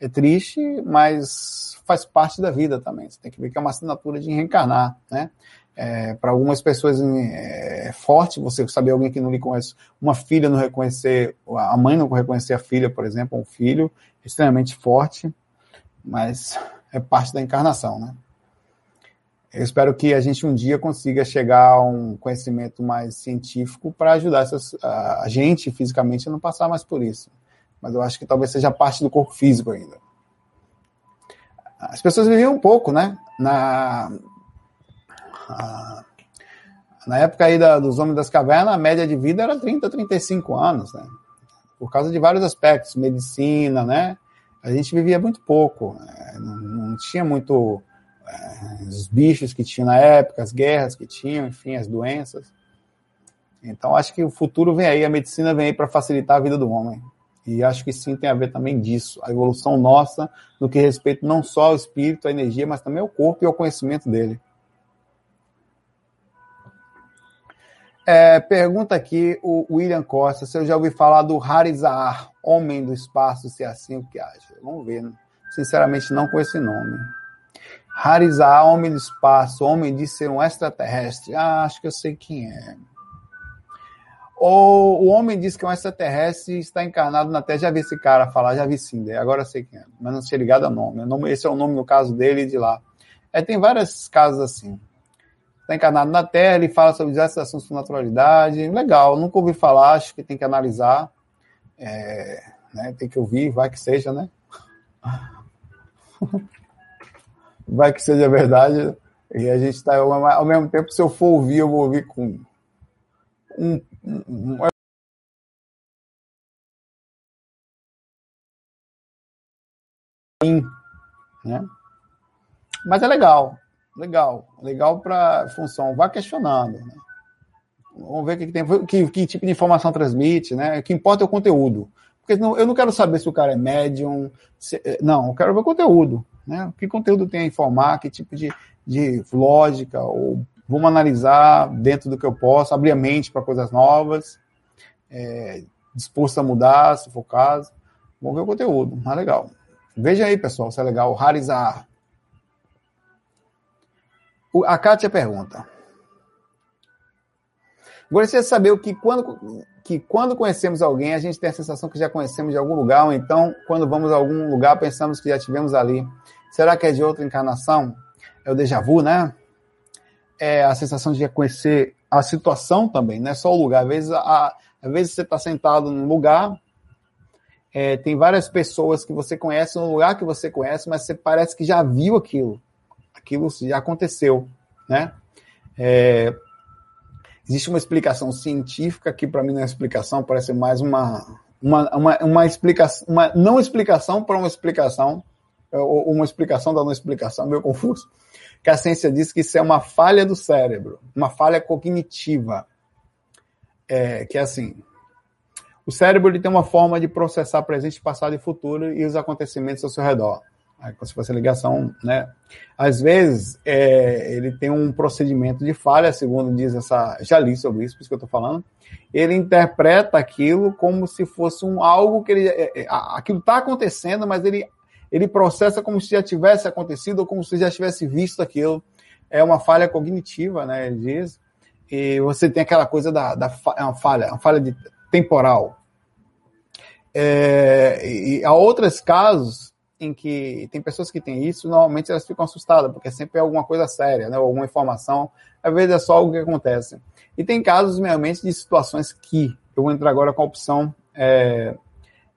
é triste, mas faz parte da vida também. Você tem que ver que é uma assinatura de reencarnar, né? É, para algumas pessoas é, é forte você saber alguém que não lhe conhece, uma filha não reconhecer, a mãe não reconhecer a filha, por exemplo, um filho, extremamente forte, mas é parte da encarnação, né? Eu espero que a gente um dia consiga chegar a um conhecimento mais científico para ajudar essas, a gente fisicamente a não passar mais por isso mas eu acho que talvez seja parte do corpo físico ainda. As pessoas viviam um pouco, né? Na, na época aí da, dos homens das cavernas, a média de vida era 30, 35 anos, né? Por causa de vários aspectos, medicina, né? A gente vivia muito pouco, né? não, não, tinha muito é, os bichos que tinham na época, as guerras que tinham, enfim, as doenças. Então acho que o futuro vem aí, a medicina vem aí para facilitar a vida do homem. E acho que sim tem a ver também disso, a evolução nossa no que respeita não só ao espírito, à energia, mas também ao corpo e ao conhecimento dele. É, pergunta aqui o William Costa se eu já ouvi falar do Harizar, homem do espaço, se é assim o que acha. Vamos ver. Né? Sinceramente, não com esse nome. Harizar, homem do espaço, homem de ser um extraterrestre. Ah, acho que eu sei quem é. Ou o homem diz que é um extraterrestre e está encarnado na Terra. Já vi esse cara falar, já vi sim, agora sei quem é, mas não sei ligado ao nome. Esse é o nome no caso dele de lá. É, tem vários casos assim. Está encarnado na Terra, ele fala sobre diversos assuntos com naturalidade. Legal, nunca ouvi falar, acho que tem que analisar. É, né, tem que ouvir, vai que seja, né? vai que seja verdade. E a gente está, ao mesmo tempo, se eu for ouvir, eu vou ouvir com um, né? Mas é legal, legal, legal para função. Vá questionando. Né? Vamos ver o que, tem, que, que, tipo de informação transmite, né? O que importa é o conteúdo. Porque não, eu não quero saber se o cara é médium. Se, não, eu quero ver o conteúdo. Né? Que conteúdo tem a informar, que tipo de, de lógica ou Vamos analisar dentro do que eu posso, abrir a mente para coisas novas, é, disposto a mudar, se for o caso. Vamos ver o conteúdo, mas legal. Veja aí, pessoal, se é legal. Harizar. A Kátia pergunta. Gostaria de saber o que quando, que quando conhecemos alguém, a gente tem a sensação que já conhecemos de algum lugar, ou então, quando vamos a algum lugar, pensamos que já tivemos ali. Será que é de outra encarnação? É o déjà vu, né? É a sensação de conhecer a situação também, não é só o lugar. Às vezes, a, às vezes você está sentado num lugar, é, tem várias pessoas que você conhece num lugar que você conhece, mas você parece que já viu aquilo. Aquilo já aconteceu, né? É, existe uma explicação científica que para mim não é explicação, parece mais uma uma, uma, uma explicação, uma não explicação para uma explicação, ou uma explicação da não explicação, meio confuso que a ciência diz que isso é uma falha do cérebro, uma falha cognitiva. É, que é assim, o cérebro ele tem uma forma de processar presente, passado e futuro e os acontecimentos ao seu redor. Aí, se fosse ligação, né? Às vezes, é, ele tem um procedimento de falha, segundo diz essa. Já li sobre isso, por isso que eu estou falando. Ele interpreta aquilo como se fosse um algo que ele. É, é aquilo está acontecendo, mas ele ele processa como se já tivesse acontecido ou como se já tivesse visto aquilo. É uma falha cognitiva, né? Ele diz. E você tem aquela coisa da, da é uma falha, uma falha de, temporal. É, e há outros casos em que tem pessoas que têm isso, normalmente elas ficam assustadas, porque sempre é alguma coisa séria, né? alguma informação, às vezes é só algo que acontece. E tem casos, realmente, de situações que eu vou entrar agora com a opção. É,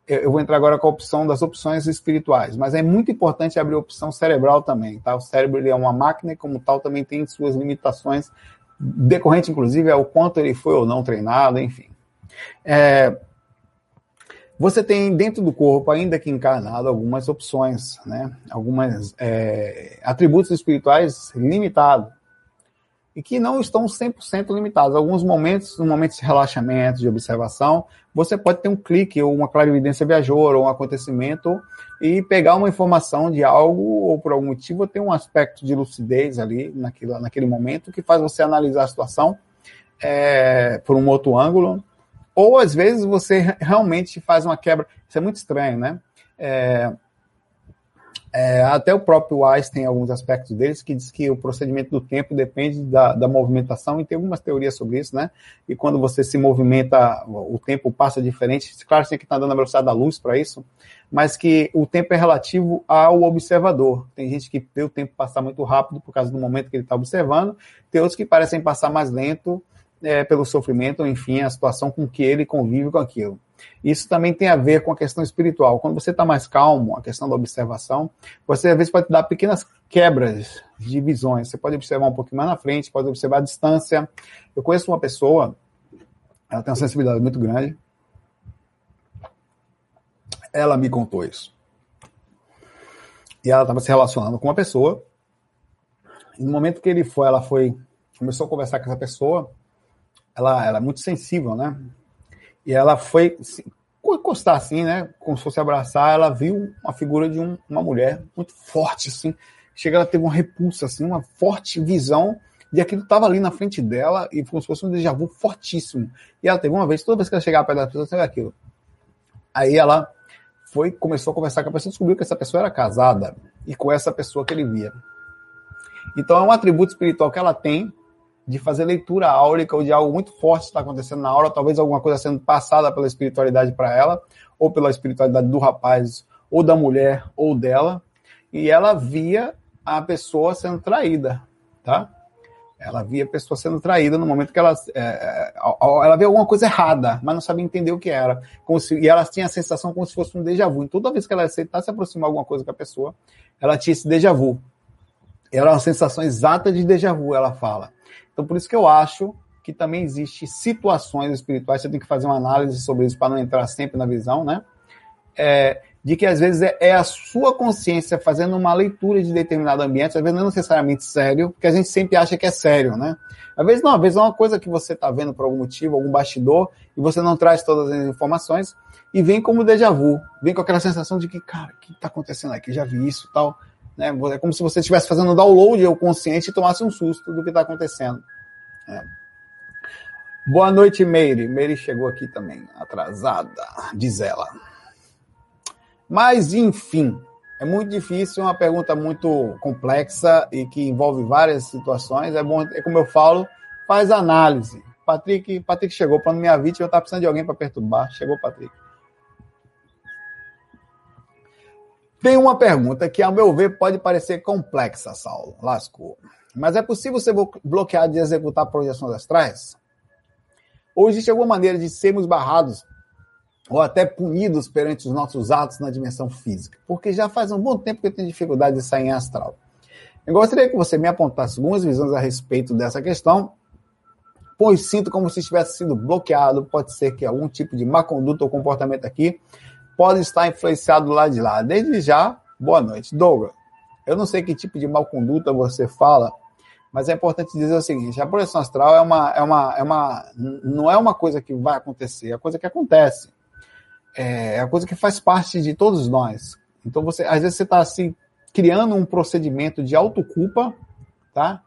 eu vou entrar agora com a opção das opções espirituais, mas é muito importante abrir a opção cerebral também, tá? O cérebro ele é uma máquina e, como tal, também tem suas limitações, decorrente, inclusive, ao quanto ele foi ou não treinado, enfim. É, você tem dentro do corpo, ainda que encarnado, algumas opções, né? algumas é, atributos espirituais limitados e que não estão 100% limitados. Alguns momentos, no momento de relaxamento, de observação, você pode ter um clique ou uma clarividência viajoura ou um acontecimento e pegar uma informação de algo ou por algum motivo ter um aspecto de lucidez ali naquilo, naquele momento que faz você analisar a situação é, por um outro ângulo ou às vezes você realmente faz uma quebra. Isso é muito estranho, né? É, é, até o próprio Einstein tem alguns aspectos deles que diz que o procedimento do tempo depende da, da, movimentação, e tem algumas teorias sobre isso, né? E quando você se movimenta, o tempo passa diferente. Claro, tem que estar dando a velocidade da luz para isso, mas que o tempo é relativo ao observador. Tem gente que vê o tempo passar muito rápido por causa do momento que ele está observando, tem outros que parecem passar mais lento é, pelo sofrimento, enfim, a situação com que ele convive com aquilo. Isso também tem a ver com a questão espiritual. Quando você está mais calmo, a questão da observação, você às vezes pode dar pequenas quebras de visões. Você pode observar um pouquinho mais na frente, pode observar a distância. Eu conheço uma pessoa, ela tem uma sensibilidade muito grande. Ela me contou isso. E ela estava se relacionando com uma pessoa. E no momento que ele foi, ela foi, começou a conversar com essa pessoa, ela, ela é muito sensível, né? E ela foi assim, encostar assim, né? Como se fosse abraçar, ela viu uma figura de um, uma mulher muito forte, assim. Chega, ela teve uma repulsa, assim, uma forte visão de aquilo estava ali na frente dela e como se fosse um déjà vu fortíssimo. E ela teve uma vez, toda vez que ela chegava perto da pessoa, sabe aquilo. Aí ela foi, começou a conversar com a pessoa, descobriu que essa pessoa era casada e com essa pessoa que ele via. Então é um atributo espiritual que ela tem de fazer leitura áurica ou de algo muito forte está acontecendo na hora, talvez alguma coisa sendo passada pela espiritualidade para ela, ou pela espiritualidade do rapaz, ou da mulher, ou dela, e ela via a pessoa sendo traída, tá? Ela via a pessoa sendo traída no momento que ela, é, é ela via alguma coisa errada, mas não sabia entender o que era. Se, e ela tinha a sensação como se fosse um déjà vu. E toda vez que ela aceitasse se aproximar alguma coisa com a pessoa, ela tinha esse déjà vu. Era uma sensação exata de déjà vu, ela fala. Então, por isso que eu acho que também existe situações espirituais, você tem que fazer uma análise sobre isso para não entrar sempre na visão, né? É, de que às vezes é, é, a sua consciência fazendo uma leitura de determinado ambiente, às vezes não é necessariamente sério, porque a gente sempre acha que é sério, né? Às vezes não, às vezes é uma coisa que você está vendo por algum motivo, algum bastidor, e você não traz todas as informações, e vem como déjà vu, vem com aquela sensação de que, cara, o que está acontecendo aqui? Já vi isso tal. Né? É como se você estivesse fazendo download ao consciente e tomasse um susto do que está acontecendo. É. Boa noite, Meire. Meire chegou aqui também, atrasada, diz ela. Mas, enfim, é muito difícil, é uma pergunta muito complexa e que envolve várias situações. É bom, é como eu falo, faz análise. Patrick, Patrick chegou para não minha vítima, eu estava precisando de alguém para perturbar. Chegou, Patrick. Tem uma pergunta que, ao meu ver, pode parecer complexa, Saulo. Lascou. Mas é possível ser bloqueado de executar projeções astrais? Ou existe alguma maneira de sermos barrados ou até punidos perante os nossos atos na dimensão física? Porque já faz um bom tempo que eu tenho dificuldade de sair em astral. Eu gostaria que você me apontasse algumas visões a respeito dessa questão, pois sinto como se tivesse sido bloqueado. Pode ser que algum tipo de má conduta ou comportamento aqui pode estar influenciado do lado de lá. Desde já, boa noite. Douglas, eu não sei que tipo de mal conduta você fala, mas é importante dizer o seguinte: a projeção astral é uma, é uma, é uma, não é uma coisa que vai acontecer, é a coisa que acontece. É, é a coisa que faz parte de todos nós. Então, você, às vezes, você está assim, criando um procedimento de autoculpa, tá?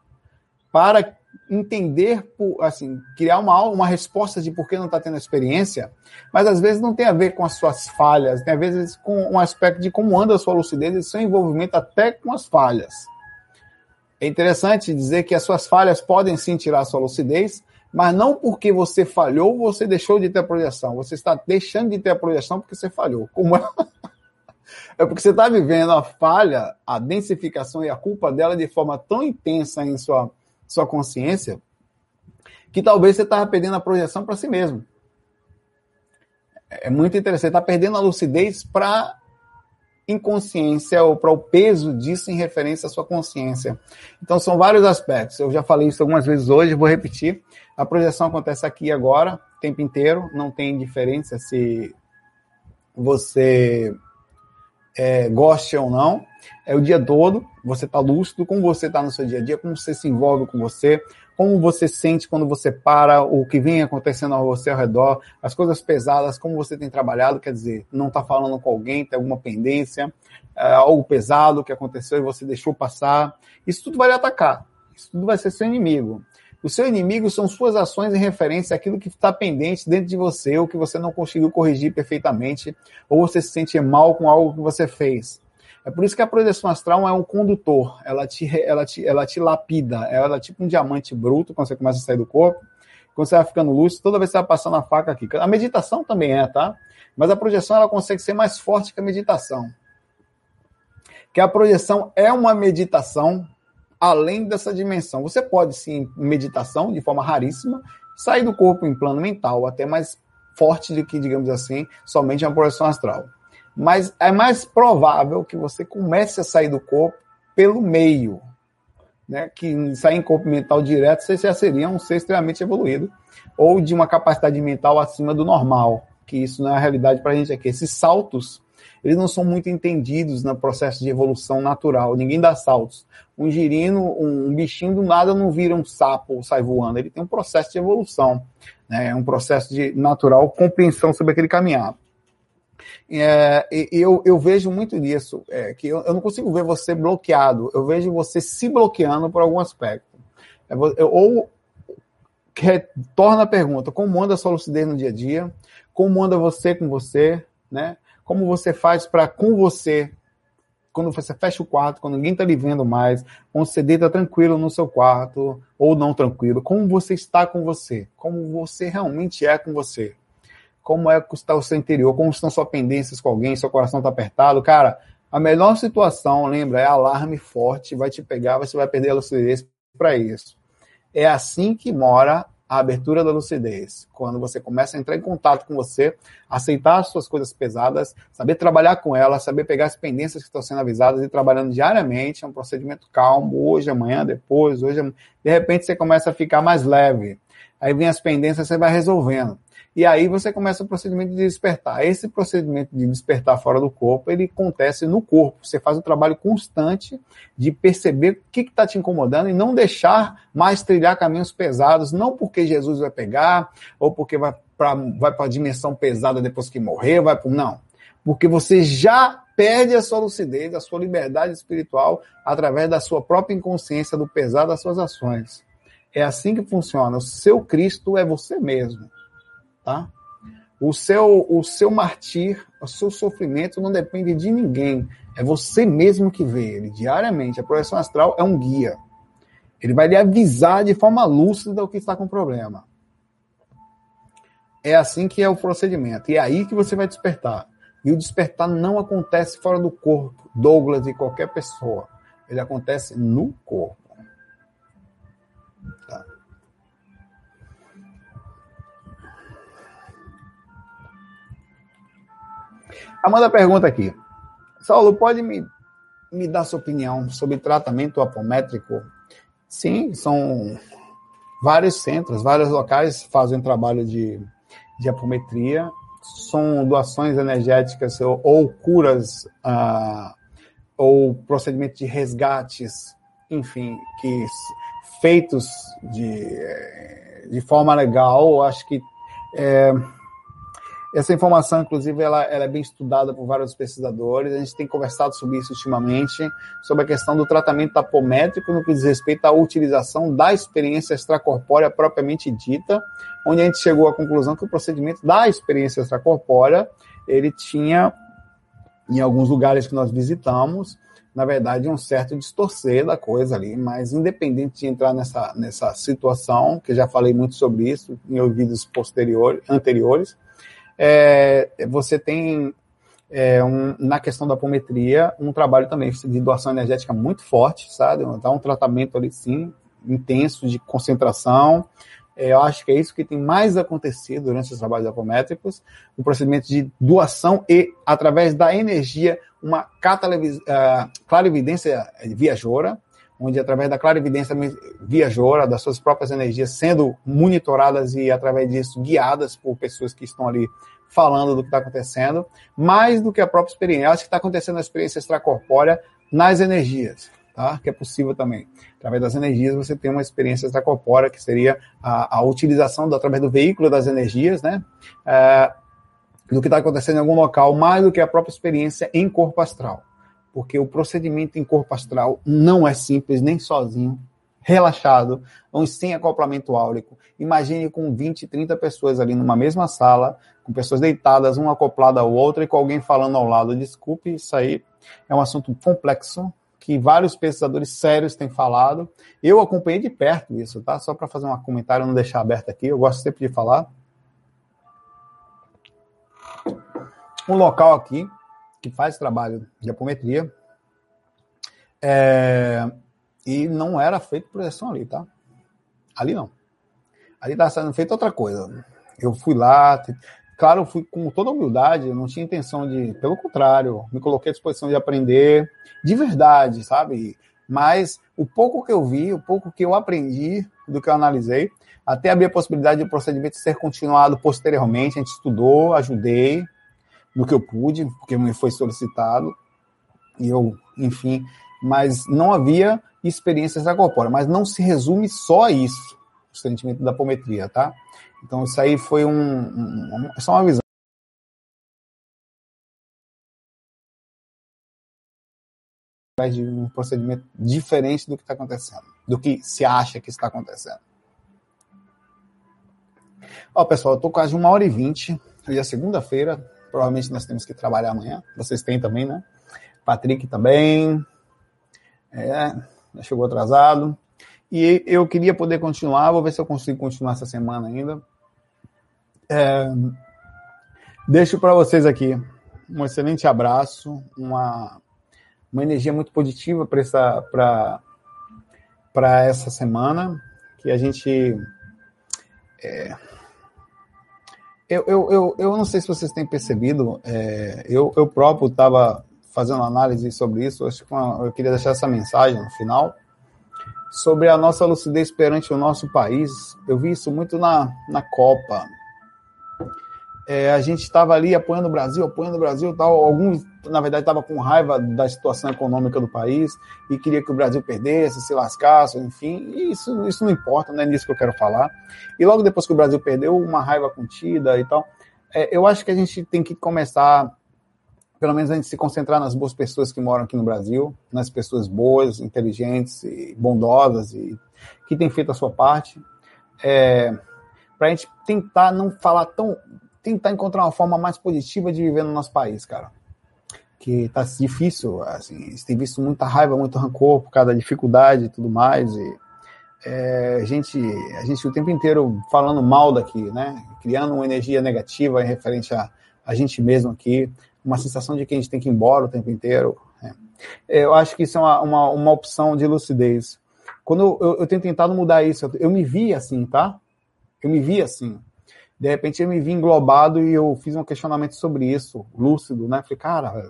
Para entender, assim, criar uma, uma resposta de por que não está tendo experiência, mas às vezes não tem a ver com as suas falhas, tem a ver com um aspecto de como anda a sua lucidez e seu envolvimento até com as falhas. É interessante dizer que as suas falhas podem sim tirar a sua lucidez, mas não porque você falhou, você deixou de ter a projeção. Você está deixando de ter a projeção porque você falhou. Como é, É porque você está vivendo a falha, a densificação e a culpa dela de forma tão intensa em sua, sua consciência, que talvez você estava perdendo a projeção para si mesmo. É muito interessante, está perdendo a lucidez para inconsciência ou para o peso disso em referência à sua consciência. Então são vários aspectos. Eu já falei isso algumas vezes hoje, vou repetir. A projeção acontece aqui agora, o tempo inteiro, não tem diferença se você é, goste ou não. É o dia todo, você está lúcido, como você está no seu dia a dia, como você se envolve com você, como você sente quando você para, o que vem acontecendo ao você ao redor, as coisas pesadas, como você tem trabalhado, quer dizer, não está falando com alguém, tem alguma pendência, é, algo pesado que aconteceu e você deixou passar. Isso tudo vai lhe atacar. Isso tudo vai ser seu inimigo. O seu inimigo são suas ações em referência àquilo que está pendente dentro de você, ou que você não conseguiu corrigir perfeitamente, ou você se sente mal com algo que você fez. É por isso que a projeção astral é um condutor, ela te, ela te, ela te lapida, ela é tipo um diamante bruto quando você começa a sair do corpo, quando você vai ficando lúcido, toda vez que você vai passando a faca aqui. A meditação também é, tá? Mas a projeção ela consegue ser mais forte que a meditação. Que a projeção é uma meditação além dessa dimensão. Você pode, sim, meditação, de forma raríssima, sair do corpo em plano mental, até mais forte do que, digamos assim, somente uma projeção astral. Mas é mais provável que você comece a sair do corpo pelo meio, né? Que sair em corpo mental direto, você já seria um ser extremamente evoluído, ou de uma capacidade mental acima do normal, que isso não é a realidade para a gente aqui. Esses saltos eles não são muito entendidos no processo de evolução natural. Ninguém dá saltos. Um girino, um bichinho do nada não vira um sapo ou sai voando. Ele tem um processo de evolução, né? É um processo de natural compreensão sobre aquele caminhar. É, eu, eu vejo muito disso, é, que eu, eu, não consigo ver você bloqueado, eu vejo você se bloqueando por algum aspecto. É, ou retorna a pergunta, como anda a sua lucidez no dia a dia? Como anda você com você? Né? Como você faz para com você, quando você fecha o quarto, quando ninguém está lhe vendo mais, quando você deita tranquilo no seu quarto, ou não tranquilo, como você está com você, como você realmente é com você, como é que está o seu interior, como estão suas pendências com alguém, seu coração está apertado, cara, a melhor situação, lembra, é alarme forte, vai te pegar, você vai perder a lucidez para isso. É assim que mora a abertura da lucidez. Quando você começa a entrar em contato com você, aceitar as suas coisas pesadas, saber trabalhar com elas, saber pegar as pendências que estão sendo avisadas e trabalhando diariamente, é um procedimento calmo, hoje, amanhã, depois, hoje, de repente você começa a ficar mais leve. Aí vem as pendências, você vai resolvendo. E aí você começa o procedimento de despertar. Esse procedimento de despertar fora do corpo, ele acontece no corpo. Você faz o um trabalho constante de perceber o que está te incomodando e não deixar mais trilhar caminhos pesados, não porque Jesus vai pegar, ou porque vai para vai a dimensão pesada depois que morrer, vai para. Não. Porque você já perde a sua lucidez, a sua liberdade espiritual, através da sua própria inconsciência, do pesar das suas ações. É assim que funciona. O seu Cristo é você mesmo tá? O seu, o seu martir, o seu sofrimento não depende de ninguém. É você mesmo que vê ele diariamente. A projeção astral é um guia. Ele vai lhe avisar de forma lúcida o que está com problema. É assim que é o procedimento. E é aí que você vai despertar. E o despertar não acontece fora do corpo, Douglas e qualquer pessoa. Ele acontece no corpo. Tá? Amanda pergunta aqui. Saulo, pode me, me dar sua opinião sobre tratamento apométrico? Sim, são vários centros, vários locais fazem trabalho de, de apometria. São doações energéticas ou, ou curas, ah, ou procedimentos de resgates, enfim, que feitos de, de forma legal. Acho que é, essa informação, inclusive, ela, ela, é bem estudada por vários pesquisadores. A gente tem conversado sobre isso ultimamente, sobre a questão do tratamento apométrico no que diz respeito à utilização da experiência extracorpórea propriamente dita, onde a gente chegou à conclusão que o procedimento da experiência extracorpórea, ele tinha, em alguns lugares que nós visitamos, na verdade, um certo distorcer da coisa ali, mas independente de entrar nessa, nessa situação, que já falei muito sobre isso em vídeos posteriores, anteriores, é, você tem é, um, na questão da apometria, um trabalho também de doação energética muito forte, sabe? Dá um tratamento ali, sim, intenso de concentração. É, eu acho que é isso que tem mais acontecido durante os trabalhos apométricos, o procedimento de doação e, através da energia, uma uh, clarividência viajora, onde através da clarividência viajora, das suas próprias energias, sendo monitoradas e através disso guiadas por pessoas que estão ali falando do que está acontecendo, mais do que a própria experiência. Acho que está acontecendo a experiência extracorpórea nas energias, tá? Que é possível também. Através das energias você tem uma experiência extracorpórea, que seria a, a utilização do, através do veículo das energias, né? É, do que está acontecendo em algum local, mais do que a própria experiência em corpo astral porque o procedimento em corpo astral não é simples nem sozinho, relaxado, sem acoplamento áurico. Imagine com 20, 30 pessoas ali numa mesma sala, com pessoas deitadas, uma acoplada à outra e com alguém falando ao lado. Desculpe, isso aí é um assunto complexo que vários pesquisadores sérios têm falado. Eu acompanhei de perto isso, tá? Só para fazer um comentário, não deixar aberto aqui, eu gosto sempre de falar. Um local aqui que faz trabalho de apometria. É, e não era feito projeção ali, tá? Ali não. Ali estava sendo feita outra coisa. Eu fui lá, claro, eu fui com toda humildade, não tinha intenção de, pelo contrário, me coloquei à disposição de aprender de verdade, sabe? Mas o pouco que eu vi, o pouco que eu aprendi do que eu analisei, até havia a possibilidade de o procedimento ser continuado posteriormente, a gente estudou, ajudei, do que eu pude, porque me foi solicitado, e eu, enfim, mas não havia experiência extracorpórea, mas não se resume só a isso, o sentimento da apometria, tá? Então isso aí foi um, um, só uma visão. de um procedimento diferente do que está acontecendo, do que se acha que está acontecendo. Ó, pessoal, eu tô quase uma hora e vinte, hoje é segunda-feira, Provavelmente nós temos que trabalhar amanhã. Vocês têm também, né? Patrick também. É, chegou atrasado. E eu queria poder continuar, vou ver se eu consigo continuar essa semana ainda. É, deixo para vocês aqui um excelente abraço, uma, uma energia muito positiva para essa, essa semana, que a gente é, eu, eu, eu, eu não sei se vocês têm percebido, é, eu, eu próprio estava fazendo análise sobre isso, acho que uma, eu queria deixar essa mensagem no final, sobre a nossa lucidez perante o nosso país. Eu vi isso muito na, na Copa, é, a gente estava ali apoiando o Brasil, apoiando o Brasil, tal. Alguns, na verdade, estavam com raiva da situação econômica do país e queria que o Brasil perdesse, se lascasse, enfim. Isso, isso não importa, não é nisso que eu quero falar. E logo depois que o Brasil perdeu, uma raiva contida e tal. É, eu acho que a gente tem que começar, pelo menos a gente se concentrar nas boas pessoas que moram aqui no Brasil, nas pessoas boas, inteligentes e bondosas e que têm feito a sua parte. É, para a gente tentar não falar tão tentar encontrar uma forma mais positiva de viver no nosso país, cara. Que tá difícil, assim, tem visto muita raiva, muito rancor por causa da dificuldade e tudo mais. E, é, a, gente, a gente o tempo inteiro falando mal daqui, né? Criando uma energia negativa em referente a, a gente mesmo aqui, uma sensação de que a gente tem que ir embora o tempo inteiro. Né? Eu acho que isso é uma, uma, uma opção de lucidez. Quando eu, eu, eu tenho tentado mudar isso, eu, eu me vi assim, tá? Eu me vi assim de repente eu me vi englobado e eu fiz um questionamento sobre isso, lúcido, né? Falei, cara,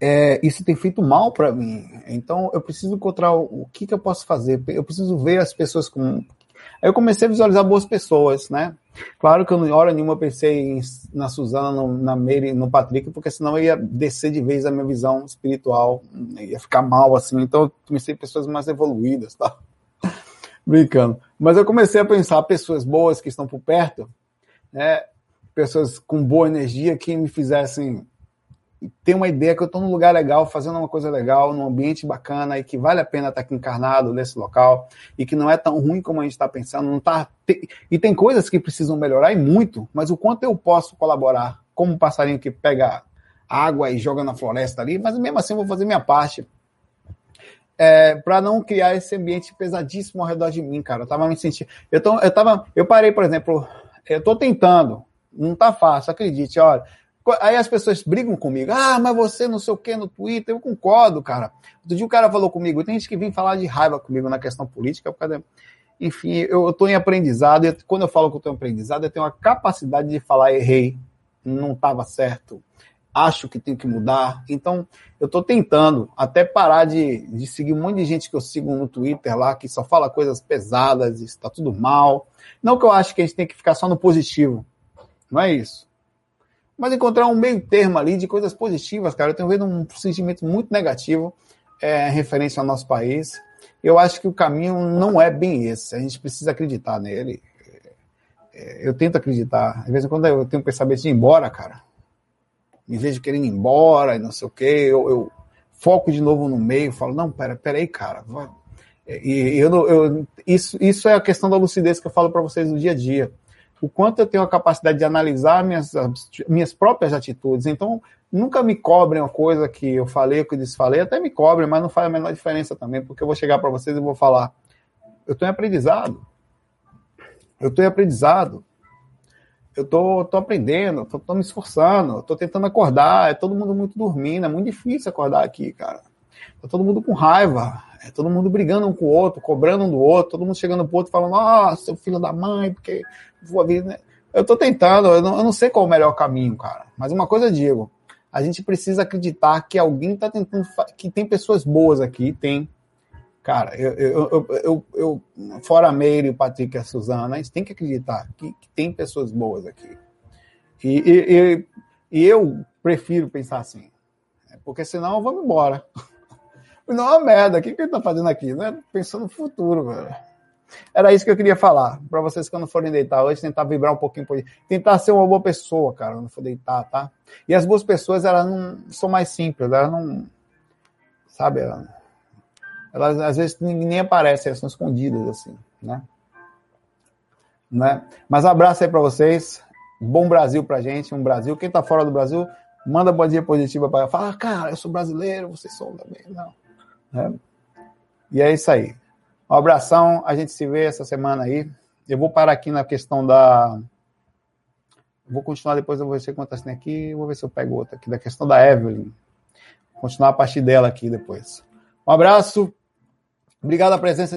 é, isso tem feito mal para mim. Então eu preciso encontrar o, o que, que, eu posso fazer. Eu preciso ver as pessoas com. Aí eu comecei a visualizar boas pessoas, né? Claro que eu, em hora nenhuma, pensei em, na Suzana, no, na Meire, no Patrick, porque senão eu ia descer de vez a minha visão espiritual, ia ficar mal assim. Então eu comecei pessoas mais evoluídas, tá? Brincando. Mas eu comecei a pensar pessoas boas que estão por perto, né? pessoas com boa energia que me fizessem ter uma ideia que eu estou num lugar legal, fazendo uma coisa legal, num ambiente bacana e que vale a pena estar aqui encarnado nesse local e que não é tão ruim como a gente está pensando. Não tá, e tem coisas que precisam melhorar e muito, mas o quanto eu posso colaborar, como um passarinho que pega água e joga na floresta ali, mas mesmo assim eu vou fazer minha parte é, para não criar esse ambiente pesadíssimo ao redor de mim, cara. Eu tava me sentindo. Eu, tô, eu, tava, eu parei, por exemplo, eu tô tentando, não tá fácil, acredite, olha. Aí as pessoas brigam comigo. Ah, mas você não sei o que no Twitter. Eu concordo, cara. Outro dia o cara falou comigo. Tem gente que vem falar de raiva comigo na questão política. Por causa... Enfim, eu estou em aprendizado. E quando eu falo que eu estou em aprendizado, eu tenho a capacidade de falar errei, não estava certo, acho que tem que mudar. Então, eu estou tentando até parar de, de seguir um monte de gente que eu sigo no Twitter lá, que só fala coisas pesadas, está tudo mal. Não que eu acho que a gente tem que ficar só no positivo. Não é isso. Mas encontrar um meio termo ali de coisas positivas, cara. Eu tenho vendo um sentimento muito negativo é, referente ao nosso país. Eu acho que o caminho não é bem esse. A gente precisa acreditar nele. É, eu tento acreditar. Às vezes, quando eu tenho pensamento de ir embora, cara, me vejo querendo ir embora e não sei o quê, eu, eu foco de novo no meio, falo, não, pera, pera aí, cara. E eu, eu, isso, isso é a questão da lucidez que eu falo para vocês no dia a dia o quanto eu tenho a capacidade de analisar minhas, minhas próprias atitudes. Então, nunca me cobrem uma coisa que eu falei, que eu desfalei, até me cobrem, mas não faz a menor diferença também, porque eu vou chegar para vocês e vou falar: eu estou em aprendizado. Eu estou em aprendizado. Eu tô, tô aprendendo, tô, tô me esforçando, estou tentando acordar. É todo mundo muito dormindo, é muito difícil acordar aqui, cara. Tá todo mundo com raiva, é todo mundo brigando um com o outro, cobrando um do outro, todo mundo chegando pro outro falando, nossa, seu filho da mãe, porque vou vir, né? Eu tô tentando, eu não, eu não, sei qual é o melhor caminho, cara. Mas uma coisa eu digo, a gente precisa acreditar que alguém tá tentando, que tem pessoas boas aqui, tem. Cara, eu, eu, eu, eu, fora a Meire, o Patrick e a Suzana, a gente tem que acreditar que, que tem pessoas boas aqui. E, e, e, eu prefiro pensar assim, porque senão eu vou embora. Não é uma merda. O que, que ele tá fazendo aqui? Não é pensando no futuro, velho. Era isso que eu queria falar. Para vocês quando forem deitar hoje, tentar vibrar um pouquinho. Tentar ser uma boa pessoa, cara, quando for deitar, tá? E as boas pessoas, elas não são mais simples. Elas não. Sabe? Elas, elas às vezes nem aparecem, elas são escondidas, assim, né? né? Mas abraço aí para vocês. Bom Brasil pra gente. Um Brasil. Quem tá fora do Brasil, manda boa dia positiva para Fala, cara, eu sou brasileiro, vocês são também. Não. Né? E é isso aí. Um abração, a gente se vê essa semana aí. Eu vou parar aqui na questão da. Vou continuar depois, eu vou ver se tem aqui, vou ver se eu pego outra aqui, da questão da Evelyn. Vou continuar a partir dela aqui depois. Um abraço, obrigado a presença de